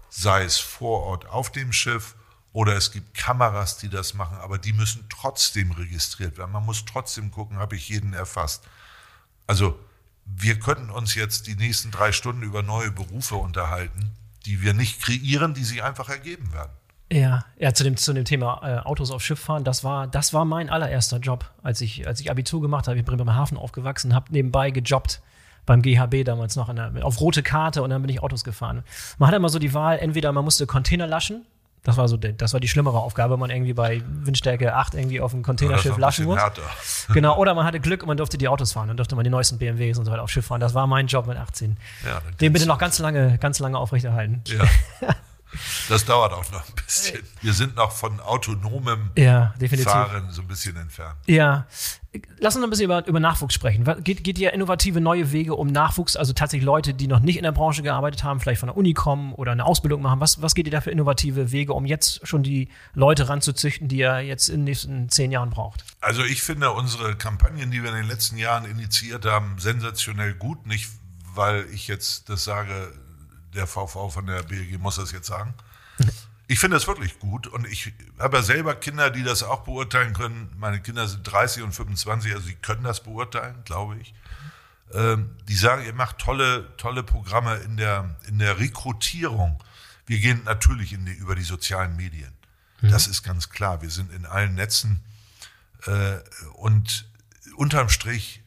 Sei es vor Ort auf dem Schiff oder es gibt Kameras, die das machen, aber die müssen trotzdem registriert werden. Man muss trotzdem gucken, habe ich jeden erfasst. Also wir könnten uns jetzt die nächsten drei Stunden über neue Berufe unterhalten, die wir nicht kreieren, die sich einfach ergeben werden. Ja, ja, zu dem, zu dem Thema äh, Autos auf Schiff fahren, das war, das war mein allererster Job, als ich, als ich Abitur gemacht habe. Ich bin beim Hafen aufgewachsen, habe nebenbei gejobbt beim GHB damals noch der, auf rote Karte und dann bin ich Autos gefahren. Man hat immer so die Wahl, entweder man musste Container laschen, das war so, das war die schlimmere Aufgabe, wenn man irgendwie bei Windstärke 8 irgendwie auf dem Containerschiff laschen muss. Härter. Genau, oder man hatte Glück und man durfte die Autos fahren, dann durfte man die neuesten BMWs und so weiter auf Schiff fahren. Das war mein Job mit 18. Ja, Den bitte noch ganz lange, ganz lange aufrechterhalten. Ja. Das dauert auch noch ein bisschen. Wir sind noch von autonomem ja, Fahren so ein bisschen entfernt. Ja. Lass uns noch ein bisschen über, über Nachwuchs sprechen. Geht, geht ihr innovative neue Wege um Nachwuchs, also tatsächlich Leute, die noch nicht in der Branche gearbeitet haben, vielleicht von der Uni kommen oder eine Ausbildung machen? Was, was geht ihr da für innovative Wege, um jetzt schon die Leute ranzuzüchten, die ihr jetzt in den nächsten zehn Jahren braucht? Also ich finde unsere Kampagnen, die wir in den letzten Jahren initiiert haben, sensationell gut. Nicht, weil ich jetzt das sage, der VV von der BEG muss das jetzt sagen. Ich finde das wirklich gut und ich habe ja selber Kinder, die das auch beurteilen können. Meine Kinder sind 30 und 25, also sie können das beurteilen, glaube ich. Ähm, die sagen, ihr macht tolle, tolle Programme in der, in der Rekrutierung. Wir gehen natürlich die, über die sozialen Medien. Mhm. Das ist ganz klar. Wir sind in allen Netzen äh, und unterm Strich,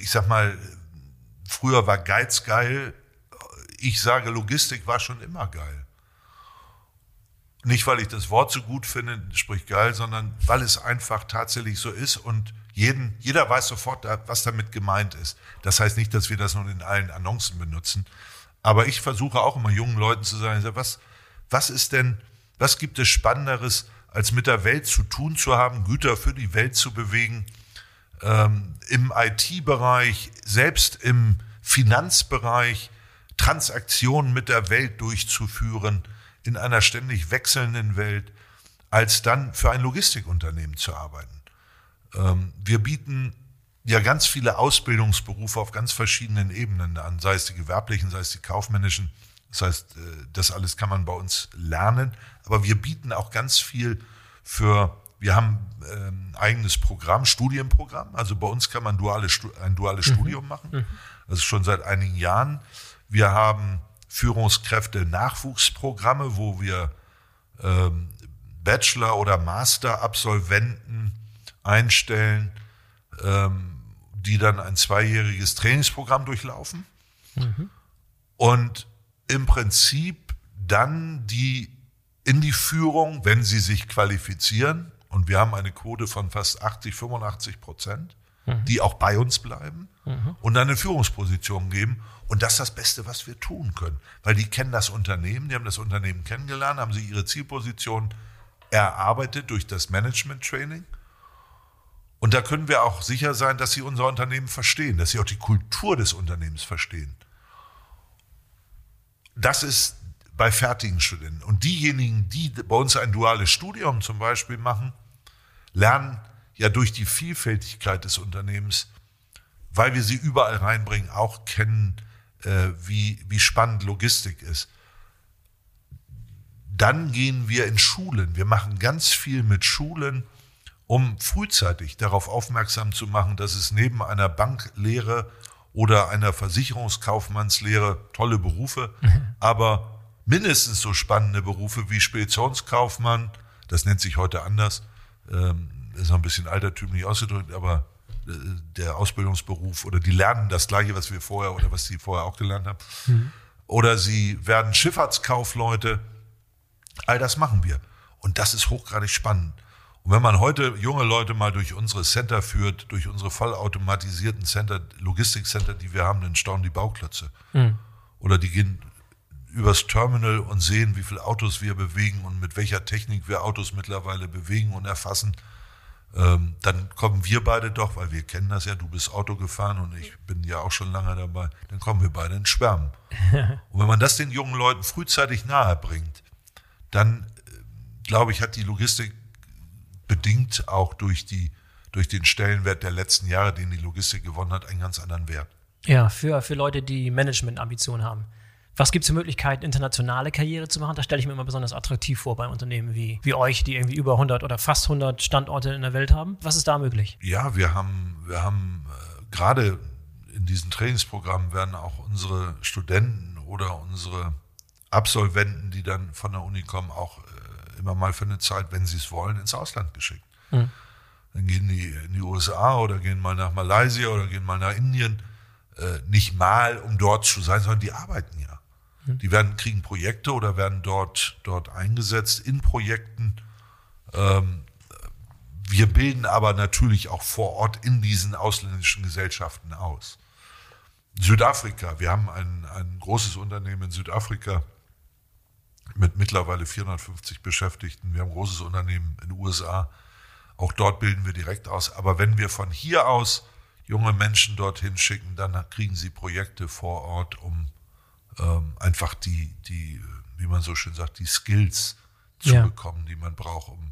ich sag mal, früher war Geiz geil, ich sage, Logistik war schon immer geil. Nicht, weil ich das Wort so gut finde, sprich geil, sondern weil es einfach tatsächlich so ist und jeden, jeder weiß sofort, was damit gemeint ist. Das heißt nicht, dass wir das nun in allen Annoncen benutzen. Aber ich versuche auch immer jungen Leuten zu sagen, was, was ist denn, was gibt es Spannenderes, als mit der Welt zu tun zu haben, Güter für die Welt zu bewegen, ähm, im IT-Bereich, selbst im Finanzbereich, Transaktionen mit der Welt durchzuführen in einer ständig wechselnden Welt, als dann für ein Logistikunternehmen zu arbeiten. Ähm, wir bieten ja ganz viele Ausbildungsberufe auf ganz verschiedenen Ebenen an, sei es die gewerblichen, sei es die kaufmännischen. Das heißt, äh, das alles kann man bei uns lernen, aber wir bieten auch ganz viel für wir haben ähm, eigenes Programm, Studienprogramm. Also bei uns kann man duale, ein duales mhm. Studium machen. Mhm. Das ist schon seit einigen Jahren. Wir haben Führungskräfte-Nachwuchsprogramme, wo wir ähm, Bachelor- oder Master-Absolventen einstellen, ähm, die dann ein zweijähriges Trainingsprogramm durchlaufen mhm. und im Prinzip dann die in die Führung, wenn sie sich qualifizieren, und wir haben eine Quote von fast 80, 85 Prozent, mhm. die auch bei uns bleiben mhm. und dann eine Führungsposition geben. Und das ist das Beste, was wir tun können. Weil die kennen das Unternehmen, die haben das Unternehmen kennengelernt, haben sie ihre Zielposition erarbeitet durch das Management-Training. Und da können wir auch sicher sein, dass sie unser Unternehmen verstehen, dass sie auch die Kultur des Unternehmens verstehen. Das ist bei fertigen Studenten. Und diejenigen, die bei uns ein duales Studium zum Beispiel machen, lernen ja durch die Vielfältigkeit des Unternehmens, weil wir sie überall reinbringen, auch kennen, wie, wie spannend Logistik ist. Dann gehen wir in Schulen. Wir machen ganz viel mit Schulen, um frühzeitig darauf aufmerksam zu machen, dass es neben einer Banklehre oder einer Versicherungskaufmannslehre tolle Berufe, mhm. aber mindestens so spannende Berufe wie Speditionskaufmann, das nennt sich heute anders, ähm, ist noch ein bisschen altertümlich ausgedrückt, aber äh, der Ausbildungsberuf oder die lernen das Gleiche, was wir vorher oder was sie vorher auch gelernt haben. Mhm. Oder sie werden Schifffahrtskaufleute. All das machen wir. Und das ist hochgradig spannend. Und wenn man heute junge Leute mal durch unsere Center führt, durch unsere vollautomatisierten Center, Logistikcenter, die wir haben, dann staunen die Bauklötze. Mhm. Oder die gehen übers Terminal und sehen, wie viele Autos wir bewegen und mit welcher Technik wir Autos mittlerweile bewegen und erfassen ähm, dann kommen wir beide doch, weil wir kennen das ja, du bist Auto gefahren und ich bin ja auch schon lange dabei, dann kommen wir beide ins Schwärmen. und wenn man das den jungen Leuten frühzeitig nahe bringt, dann äh, glaube ich, hat die Logistik bedingt auch durch, die, durch den Stellenwert der letzten Jahre, den die Logistik gewonnen hat, einen ganz anderen Wert. Ja, für, für Leute, die Management-Ambitionen haben. Was gibt es für Möglichkeiten, internationale Karriere zu machen? Das stelle ich mir immer besonders attraktiv vor bei Unternehmen wie, wie euch, die irgendwie über 100 oder fast 100 Standorte in der Welt haben. Was ist da möglich? Ja, wir haben, wir haben äh, gerade in diesen Trainingsprogrammen werden auch unsere Studenten oder unsere Absolventen, die dann von der Uni kommen, auch äh, immer mal für eine Zeit, wenn sie es wollen, ins Ausland geschickt. Mhm. Dann gehen die in die USA oder gehen mal nach Malaysia oder gehen mal nach Indien. Äh, nicht mal, um dort zu sein, sondern die arbeiten ja. Die werden, kriegen Projekte oder werden dort, dort eingesetzt in Projekten. Ähm, wir bilden aber natürlich auch vor Ort in diesen ausländischen Gesellschaften aus. Südafrika, wir haben ein, ein großes Unternehmen in Südafrika mit mittlerweile 450 Beschäftigten. Wir haben ein großes Unternehmen in den USA. Auch dort bilden wir direkt aus. Aber wenn wir von hier aus junge Menschen dorthin schicken, dann kriegen sie Projekte vor Ort, um ähm, einfach die, die, wie man so schön sagt, die Skills zu ja. bekommen, die man braucht, um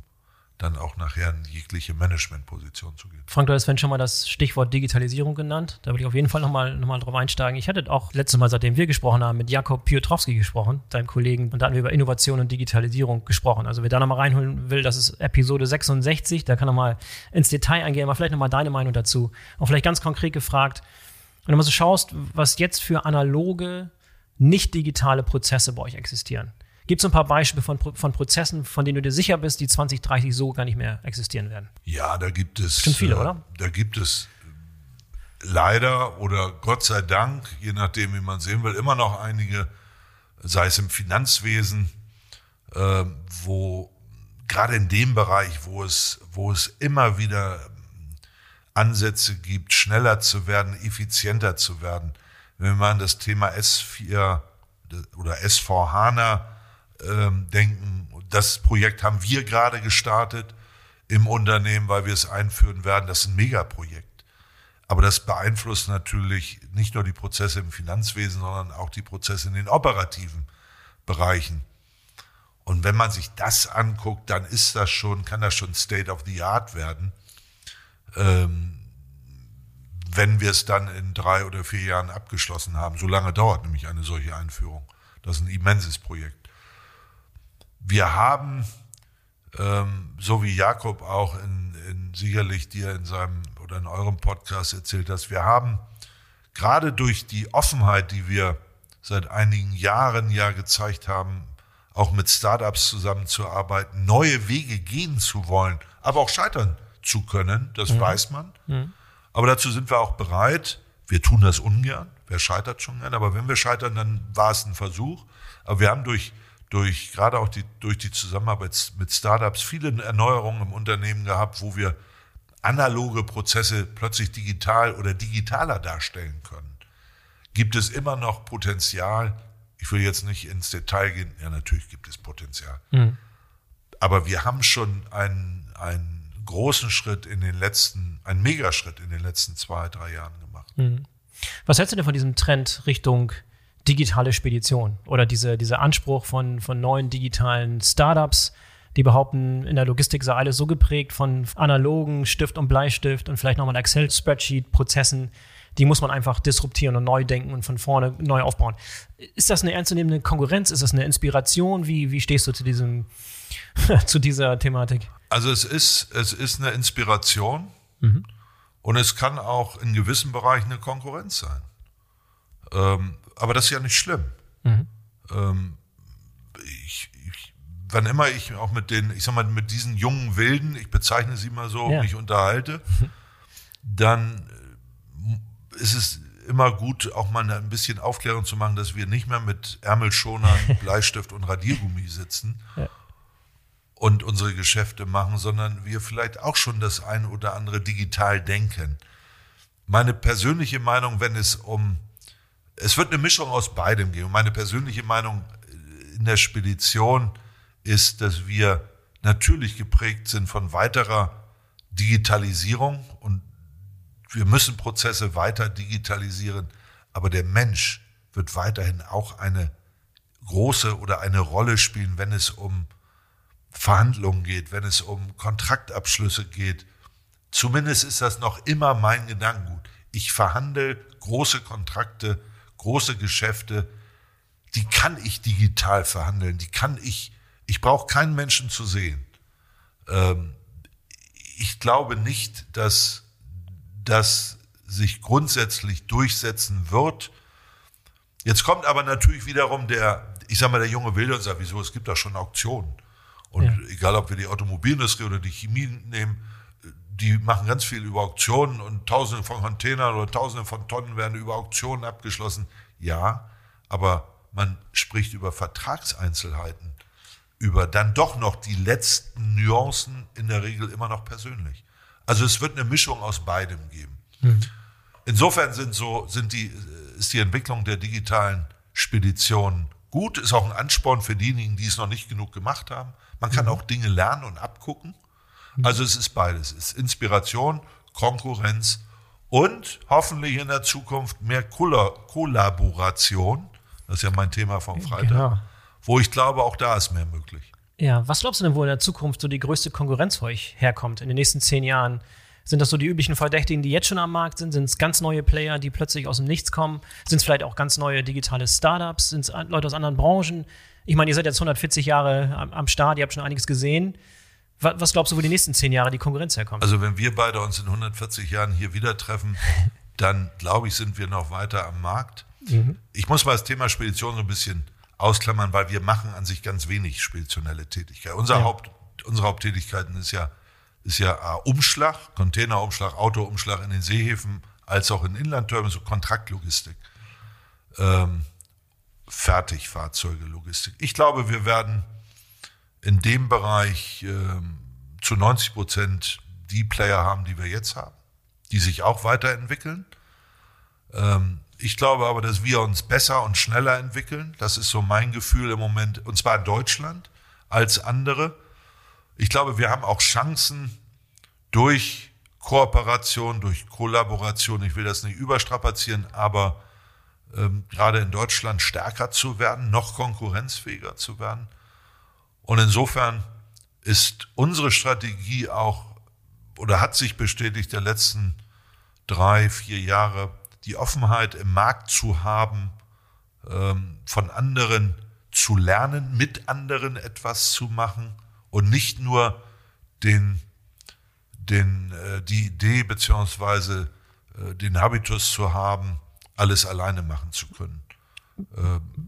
dann auch nachher in jegliche Managementposition zu gehen. Frank, du hast schon mal das Stichwort Digitalisierung genannt. Da will ich auf jeden Fall nochmal noch mal drauf einsteigen. Ich hatte auch letztes Mal, seitdem wir gesprochen haben, mit Jakob Piotrowski gesprochen, deinem Kollegen, und da hatten wir über Innovation und Digitalisierung gesprochen. Also wer da nochmal reinholen will, das ist Episode 66, da kann nochmal ins Detail eingehen, aber vielleicht nochmal deine Meinung dazu. Und vielleicht ganz konkret gefragt, wenn du mal so schaust, was jetzt für analoge, nicht digitale Prozesse bei euch existieren. Gibt es ein paar Beispiele von, von Prozessen, von denen du dir sicher bist, die 2030 so gar nicht mehr existieren werden? Ja, da gibt es. Bestimmt viele, äh, oder? Da gibt es leider oder Gott sei Dank, je nachdem, wie man sehen will, immer noch einige, sei es im Finanzwesen, äh, wo gerade in dem Bereich, wo es, wo es immer wieder Ansätze gibt, schneller zu werden, effizienter zu werden. Wenn man an das Thema S4 oder S4 HANA ähm, denken, das Projekt haben wir gerade gestartet im Unternehmen, weil wir es einführen werden. Das ist ein Megaprojekt. Aber das beeinflusst natürlich nicht nur die Prozesse im Finanzwesen, sondern auch die Prozesse in den operativen Bereichen. Und wenn man sich das anguckt, dann ist das schon, kann das schon State of the Art werden. Ähm, wenn wir es dann in drei oder vier Jahren abgeschlossen haben. So lange dauert nämlich eine solche Einführung. Das ist ein immenses Projekt. Wir haben, ähm, so wie Jakob auch in, in sicherlich dir in seinem oder in eurem Podcast erzählt hast, wir haben gerade durch die Offenheit, die wir seit einigen Jahren ja gezeigt haben, auch mit Startups zusammenzuarbeiten, neue Wege gehen zu wollen, aber auch scheitern zu können, das mhm. weiß man. Mhm. Aber dazu sind wir auch bereit. Wir tun das ungern. Wer scheitert schon gern? Aber wenn wir scheitern, dann war es ein Versuch. Aber wir haben durch durch gerade auch die, durch die Zusammenarbeit mit Startups viele Erneuerungen im Unternehmen gehabt, wo wir analoge Prozesse plötzlich digital oder digitaler darstellen können. Gibt es immer noch Potenzial? Ich will jetzt nicht ins Detail gehen. Ja, natürlich gibt es Potenzial. Mhm. Aber wir haben schon einen, einen großen Schritt in den letzten, einen Megaschritt in den letzten zwei, drei Jahren gemacht. Mhm. Was hältst du denn von diesem Trend Richtung digitale Spedition oder diese, dieser Anspruch von, von neuen digitalen Startups, die behaupten, in der Logistik sei alles so geprägt von analogen Stift und Bleistift und vielleicht nochmal Excel-Spreadsheet-Prozessen, die muss man einfach disruptieren und neu denken und von vorne neu aufbauen. Ist das eine ernstzunehmende Konkurrenz? Ist das eine Inspiration? Wie, wie stehst du zu, diesem, zu dieser Thematik? Also es ist, es ist eine Inspiration mhm. und es kann auch in gewissen Bereichen eine Konkurrenz sein. Ähm, aber das ist ja nicht schlimm. Mhm. Ähm, ich, ich, wann immer ich auch mit den, ich sag mal, mit diesen jungen Wilden, ich bezeichne sie mal so, ja. mich unterhalte, dann äh, ist es immer gut, auch mal ein bisschen Aufklärung zu machen, dass wir nicht mehr mit Ärmelschonern, Bleistift und Radiergummi sitzen ja. und unsere Geschäfte machen, sondern wir vielleicht auch schon das eine oder andere digital denken. Meine persönliche Meinung, wenn es um es wird eine Mischung aus beidem geben. Meine persönliche Meinung in der Spedition ist, dass wir natürlich geprägt sind von weiterer Digitalisierung und wir müssen Prozesse weiter digitalisieren, aber der Mensch wird weiterhin auch eine große oder eine Rolle spielen, wenn es um Verhandlungen geht, wenn es um Kontraktabschlüsse geht. Zumindest ist das noch immer mein Gedankengut. Ich verhandle große Kontrakte große Geschäfte die kann ich digital verhandeln, die kann ich, ich brauche keinen Menschen zu sehen. Ähm, ich glaube nicht, dass das sich grundsätzlich durchsetzen wird. Jetzt kommt aber natürlich wiederum der, ich sag mal, der junge Wilde und sagt, wieso, es gibt da schon Auktionen. Und ja. egal, ob wir die Automobilindustrie oder die Chemie nehmen, die machen ganz viel über Auktionen und Tausende von Containern oder Tausende von Tonnen werden über Auktionen abgeschlossen. Ja, aber man spricht über Vertragseinzelheiten, über dann doch noch die letzten Nuancen in der Regel immer noch persönlich. Also es wird eine Mischung aus beidem geben. Mhm. Insofern sind so, sind die, ist die Entwicklung der digitalen Speditionen gut, ist auch ein Ansporn für diejenigen, die es noch nicht genug gemacht haben. Man kann mhm. auch Dinge lernen und abgucken. Also es ist beides. Es ist Inspiration, Konkurrenz und hoffentlich in der Zukunft mehr Kollaboration. Das ist ja mein Thema vom Freitag. Genau. Wo ich glaube, auch da ist mehr möglich. Ja, was glaubst du denn, wo in der Zukunft so die größte Konkurrenz für euch herkommt in den nächsten zehn Jahren? Sind das so die üblichen Verdächtigen, die jetzt schon am Markt sind? Sind es ganz neue Player, die plötzlich aus dem Nichts kommen? Sind es vielleicht auch ganz neue digitale Startups? Sind es Leute aus anderen Branchen? Ich meine, ihr seid jetzt 140 Jahre am, am Start, ihr habt schon einiges gesehen. Was glaubst du, wo die nächsten zehn Jahre die Konkurrenz herkommt? Also wenn wir beide uns in 140 Jahren hier wieder treffen, dann glaube ich, sind wir noch weiter am Markt. Mhm. Ich muss mal das Thema Spedition so ein bisschen ausklammern, weil wir machen an sich ganz wenig speditionelle Tätigkeit. Unser ja. Haupt, unsere Haupttätigkeiten ist ja, ist ja Umschlag, Containerumschlag, Autoumschlag in den Seehäfen, als auch in Inlandterminals, so Kontraktlogistik. Ähm, Fertigfahrzeuge, Logistik. Ich glaube, wir werden in dem Bereich äh, zu 90 Prozent die Player haben, die wir jetzt haben, die sich auch weiterentwickeln. Ähm, ich glaube aber, dass wir uns besser und schneller entwickeln. Das ist so mein Gefühl im Moment, und zwar in Deutschland als andere. Ich glaube, wir haben auch Chancen durch Kooperation, durch Kollaboration, ich will das nicht überstrapazieren, aber ähm, gerade in Deutschland stärker zu werden, noch konkurrenzfähiger zu werden. Und insofern ist unsere Strategie auch oder hat sich bestätigt der letzten drei, vier Jahre, die Offenheit im Markt zu haben, ähm, von anderen zu lernen, mit anderen etwas zu machen und nicht nur den, den, äh, die Idee beziehungsweise äh, den Habitus zu haben, alles alleine machen zu können.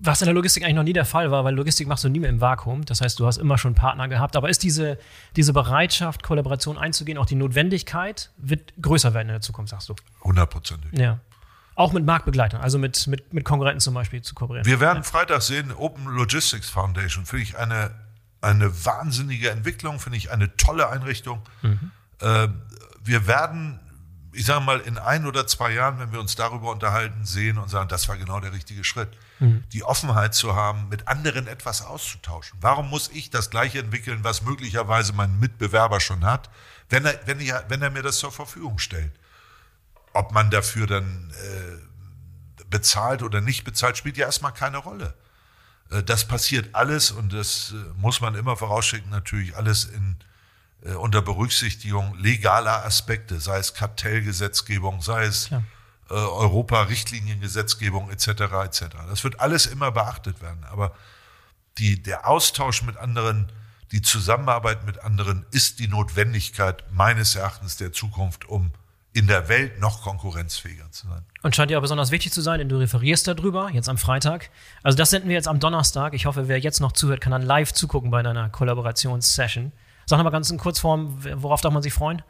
Was in der Logistik eigentlich noch nie der Fall war, weil Logistik machst du nie mehr im Vakuum. Das heißt, du hast immer schon Partner gehabt. Aber ist diese, diese Bereitschaft, Kollaboration einzugehen, auch die Notwendigkeit, wird größer werden in der Zukunft, sagst du? Hundertprozentig. Ja. Auch mit Marktbegleitern, also mit, mit, mit Konkurrenten zum Beispiel zu kooperieren. Wir werden ja. Freitag sehen, Open Logistics Foundation, finde ich eine, eine wahnsinnige Entwicklung, finde ich eine tolle Einrichtung. Mhm. Äh, wir werden ich sage mal, in ein oder zwei Jahren, wenn wir uns darüber unterhalten, sehen und sagen, das war genau der richtige Schritt. Mhm. Die Offenheit zu haben, mit anderen etwas auszutauschen. Warum muss ich das Gleiche entwickeln, was möglicherweise mein Mitbewerber schon hat, wenn er, wenn er, wenn er mir das zur Verfügung stellt? Ob man dafür dann äh, bezahlt oder nicht bezahlt, spielt ja erstmal keine Rolle. Äh, das passiert alles und das äh, muss man immer vorausschicken, natürlich alles in äh, unter Berücksichtigung legaler Aspekte, sei es Kartellgesetzgebung, sei es äh, Europa-Richtliniengesetzgebung etc. etc. Das wird alles immer beachtet werden. Aber die, der Austausch mit anderen, die Zusammenarbeit mit anderen ist die Notwendigkeit meines Erachtens der Zukunft, um in der Welt noch konkurrenzfähiger zu sein. Und scheint dir auch besonders wichtig zu sein, denn du referierst darüber, jetzt am Freitag. Also das senden wir jetzt am Donnerstag. Ich hoffe, wer jetzt noch zuhört, kann dann live zugucken bei deiner Kollaborationssession. Sag noch mal ganz in Kurzform, worauf darf man sich freuen?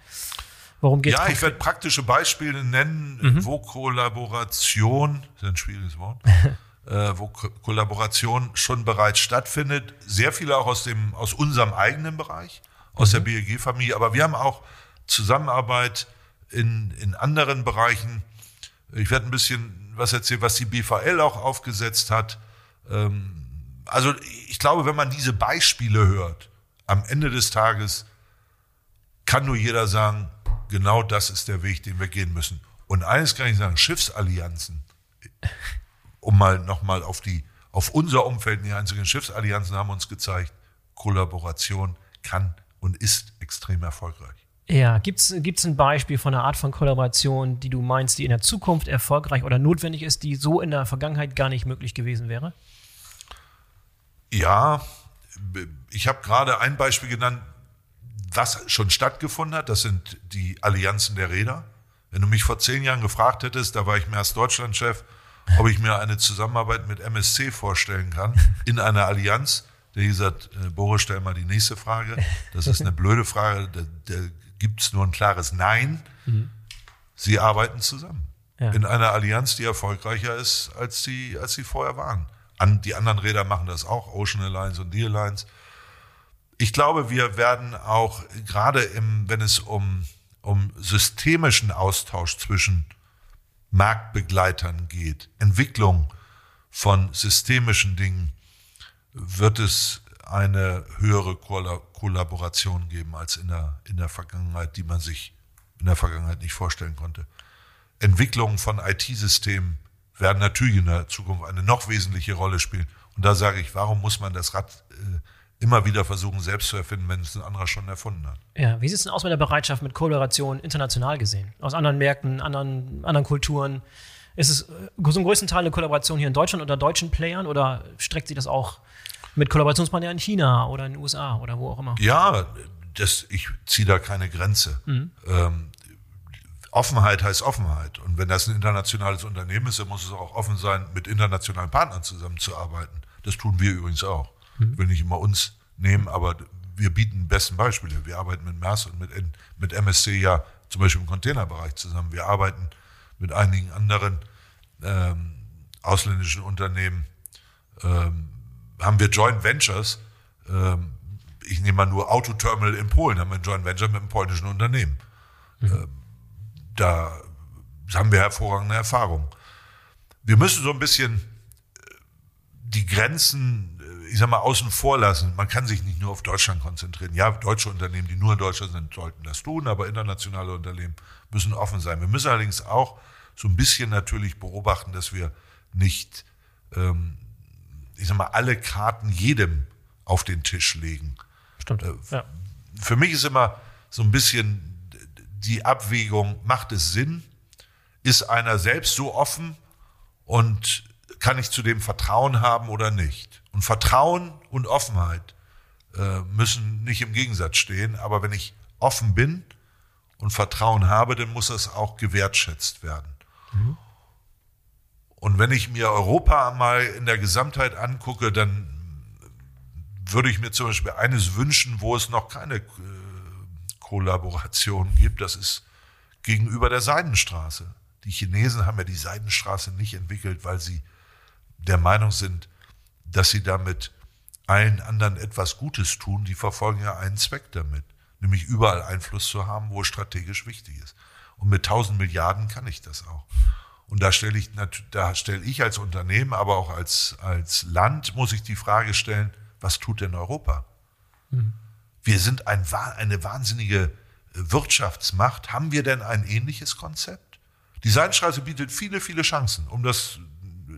Worum geht's? Ja, ich werde praktische Beispiele nennen, mhm. wo Kollaboration, das ist ein schwieriges Wort, äh, wo Ko Kollaboration schon bereits stattfindet. Sehr viele auch aus, dem, aus unserem eigenen Bereich, aus mhm. der BEG-Familie. Aber wir haben auch Zusammenarbeit in, in anderen Bereichen. Ich werde ein bisschen was erzählen, was die BVL auch aufgesetzt hat. Ähm, also ich glaube, wenn man diese Beispiele hört, am Ende des Tages kann nur jeder sagen, genau das ist der Weg, den wir gehen müssen. Und eines kann ich sagen, Schiffsallianzen, um mal nochmal auf die, auf unser Umfeld, die einzigen Schiffsallianzen haben uns gezeigt, Kollaboration kann und ist extrem erfolgreich. Ja, gibt es ein Beispiel von einer Art von Kollaboration, die du meinst, die in der Zukunft erfolgreich oder notwendig ist, die so in der Vergangenheit gar nicht möglich gewesen wäre? Ja, ich habe gerade ein Beispiel genannt, was schon stattgefunden hat. Das sind die Allianzen der Räder. Wenn du mich vor zehn Jahren gefragt hättest, da war ich mehr als Deutschlandchef, ob ich mir eine Zusammenarbeit mit MSC vorstellen kann in einer Allianz. Der gesagt, äh, Boris, stell mal die nächste Frage. Das ist eine blöde Frage. Da, da gibt es nur ein klares Nein. Mhm. Sie arbeiten zusammen. Ja. In einer Allianz, die erfolgreicher ist, als sie, als sie vorher waren. An, die anderen Räder machen das auch, Ocean Alliance und D Alliance. Ich glaube, wir werden auch gerade im, wenn es um, um systemischen Austausch zwischen Marktbegleitern geht, Entwicklung von systemischen Dingen, wird es eine höhere Kollaboration geben als in der, in der Vergangenheit, die man sich in der Vergangenheit nicht vorstellen konnte. Entwicklungen von IT-Systemen werden natürlich in der Zukunft eine noch wesentliche Rolle spielen. Und da sage ich, warum muss man das Rad äh, immer wieder versuchen, selbst zu erfinden, wenn es ein anderer schon erfunden hat? Ja, wie sieht es denn aus mit der Bereitschaft mit Kollaboration international gesehen? Aus anderen Märkten, anderen, anderen Kulturen? Ist es äh, zum größten Teil eine Kollaboration hier in Deutschland unter deutschen Playern oder streckt sich das auch mit Kollaborationspartnern in China oder in den USA oder wo auch immer? Ja, das, ich ziehe da keine Grenze. Mhm. Ähm, Offenheit heißt Offenheit. Und wenn das ein internationales Unternehmen ist, dann muss es auch offen sein, mit internationalen Partnern zusammenzuarbeiten. Das tun wir übrigens auch. Mhm. Ich will nicht immer uns nehmen, aber wir bieten besten Beispiele. Wir arbeiten mit MERS und mit, mit MSC ja zum Beispiel im Containerbereich zusammen. Wir arbeiten mit einigen anderen ähm, ausländischen Unternehmen. Ähm, haben wir Joint Ventures. Ähm, ich nehme mal nur Autoterminal in Polen, haben wir ein Joint Venture mit einem polnischen Unternehmen. Mhm. Ähm, da haben wir hervorragende Erfahrungen. Wir müssen so ein bisschen äh, die Grenzen, äh, ich sag mal, außen vor lassen. Man kann sich nicht nur auf Deutschland konzentrieren. Ja, deutsche Unternehmen, die nur in Deutschland sind, sollten das tun, aber internationale Unternehmen müssen offen sein. Wir müssen allerdings auch so ein bisschen natürlich beobachten, dass wir nicht, ähm, ich sag mal, alle Karten jedem auf den Tisch legen. Stimmt. Äh, ja. Für mich ist immer so ein bisschen die Abwägung, macht es Sinn? Ist einer selbst so offen und kann ich zu dem Vertrauen haben oder nicht? Und Vertrauen und Offenheit äh, müssen nicht im Gegensatz stehen, aber wenn ich offen bin und Vertrauen habe, dann muss das auch gewertschätzt werden. Mhm. Und wenn ich mir Europa mal in der Gesamtheit angucke, dann würde ich mir zum Beispiel eines wünschen, wo es noch keine äh, Kollaboration gibt, das ist gegenüber der Seidenstraße. Die Chinesen haben ja die Seidenstraße nicht entwickelt, weil sie der Meinung sind, dass sie damit allen anderen etwas Gutes tun. Die verfolgen ja einen Zweck damit, nämlich überall Einfluss zu haben, wo es strategisch wichtig ist. Und mit 1000 Milliarden kann ich das auch. Und da stelle ich, da stelle ich als Unternehmen, aber auch als, als Land, muss ich die Frage stellen, was tut denn Europa? Mhm. Wir sind ein, eine wahnsinnige äh, Wirtschaftsmacht. Haben wir denn ein ähnliches Konzept? Die Seidenstraße bietet viele, viele Chancen, um das,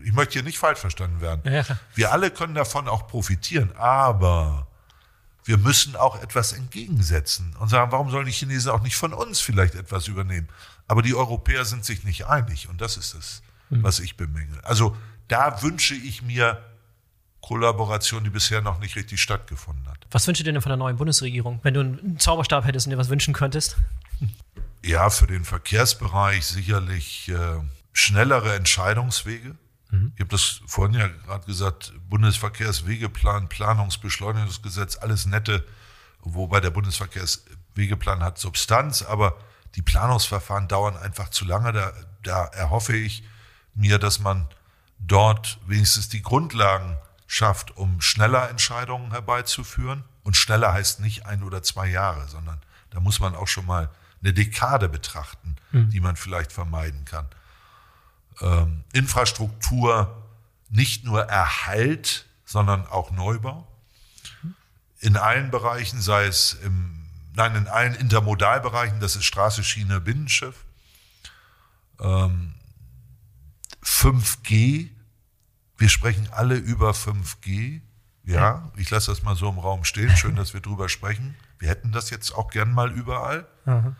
ich möchte hier nicht falsch verstanden werden. Ja. Wir alle können davon auch profitieren, aber wir müssen auch etwas entgegensetzen und sagen, warum sollen die Chinesen auch nicht von uns vielleicht etwas übernehmen? Aber die Europäer sind sich nicht einig und das ist es, mhm. was ich bemängel. Also da wünsche ich mir Kollaboration, die bisher noch nicht richtig stattgefunden hat. Was wünschst du dir denn von der neuen Bundesregierung, wenn du einen Zauberstab hättest und dir was wünschen könntest? Ja, für den Verkehrsbereich sicherlich äh, schnellere Entscheidungswege. Mhm. Ich habe das vorhin ja gerade gesagt, Bundesverkehrswegeplan, Planungsbeschleunigungsgesetz, alles nette, wobei der Bundesverkehrswegeplan hat Substanz, aber die Planungsverfahren dauern einfach zu lange. Da, da erhoffe ich mir, dass man dort wenigstens die Grundlagen schafft, um schneller Entscheidungen herbeizuführen. Und schneller heißt nicht ein oder zwei Jahre, sondern da muss man auch schon mal eine Dekade betrachten, mhm. die man vielleicht vermeiden kann. Ähm, Infrastruktur nicht nur Erhalt, sondern auch Neubau. In allen Bereichen, sei es im, nein, in allen Intermodalbereichen, das ist Straße, Schiene, Binnenschiff. Ähm, 5G wir sprechen alle über 5G. Ja, ich lasse das mal so im Raum stehen. Schön, dass wir drüber sprechen. Wir hätten das jetzt auch gern mal überall. Mhm.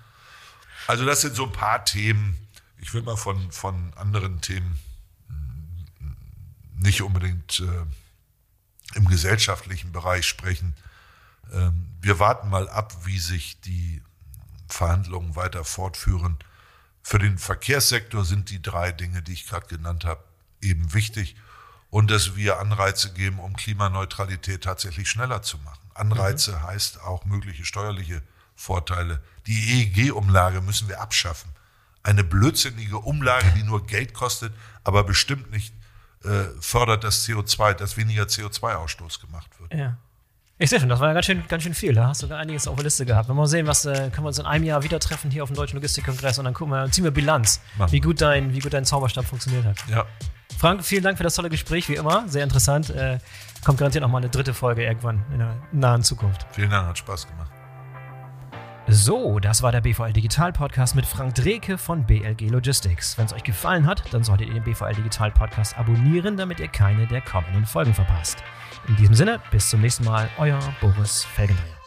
Also das sind so ein paar Themen. Ich will mal von, von anderen Themen nicht unbedingt äh, im gesellschaftlichen Bereich sprechen. Ähm, wir warten mal ab, wie sich die Verhandlungen weiter fortführen. Für den Verkehrssektor sind die drei Dinge, die ich gerade genannt habe, eben wichtig. Und dass wir Anreize geben, um Klimaneutralität tatsächlich schneller zu machen. Anreize mhm. heißt auch mögliche steuerliche Vorteile. Die EEG-Umlage müssen wir abschaffen. Eine blödsinnige Umlage, die nur Geld kostet, aber bestimmt nicht äh, fördert das CO2, dass weniger CO2-Ausstoß gemacht wird. Ja. Ich sehe schon, das war ja ganz schön, ganz schön viel. Da hast du da einiges auf der Liste gehabt. Wenn wir mal sehen, was äh, können wir uns in einem Jahr wieder treffen hier auf dem Deutschen Logistikkongress und dann gucken wir, ziehen wir Bilanz, wie gut, dein, wie gut dein Zauberstab funktioniert hat. Ja. Frank, vielen Dank für das tolle Gespräch, wie immer. Sehr interessant. Äh, kommt garantiert noch mal eine dritte Folge irgendwann in der nahen Zukunft. Vielen Dank, hat Spaß gemacht. So, das war der BVL Digital Podcast mit Frank Dreke von BLG Logistics. Wenn es euch gefallen hat, dann solltet ihr den BVL Digital Podcast abonnieren, damit ihr keine der kommenden Folgen verpasst. In diesem Sinne, bis zum nächsten Mal, euer Boris Felgenreier.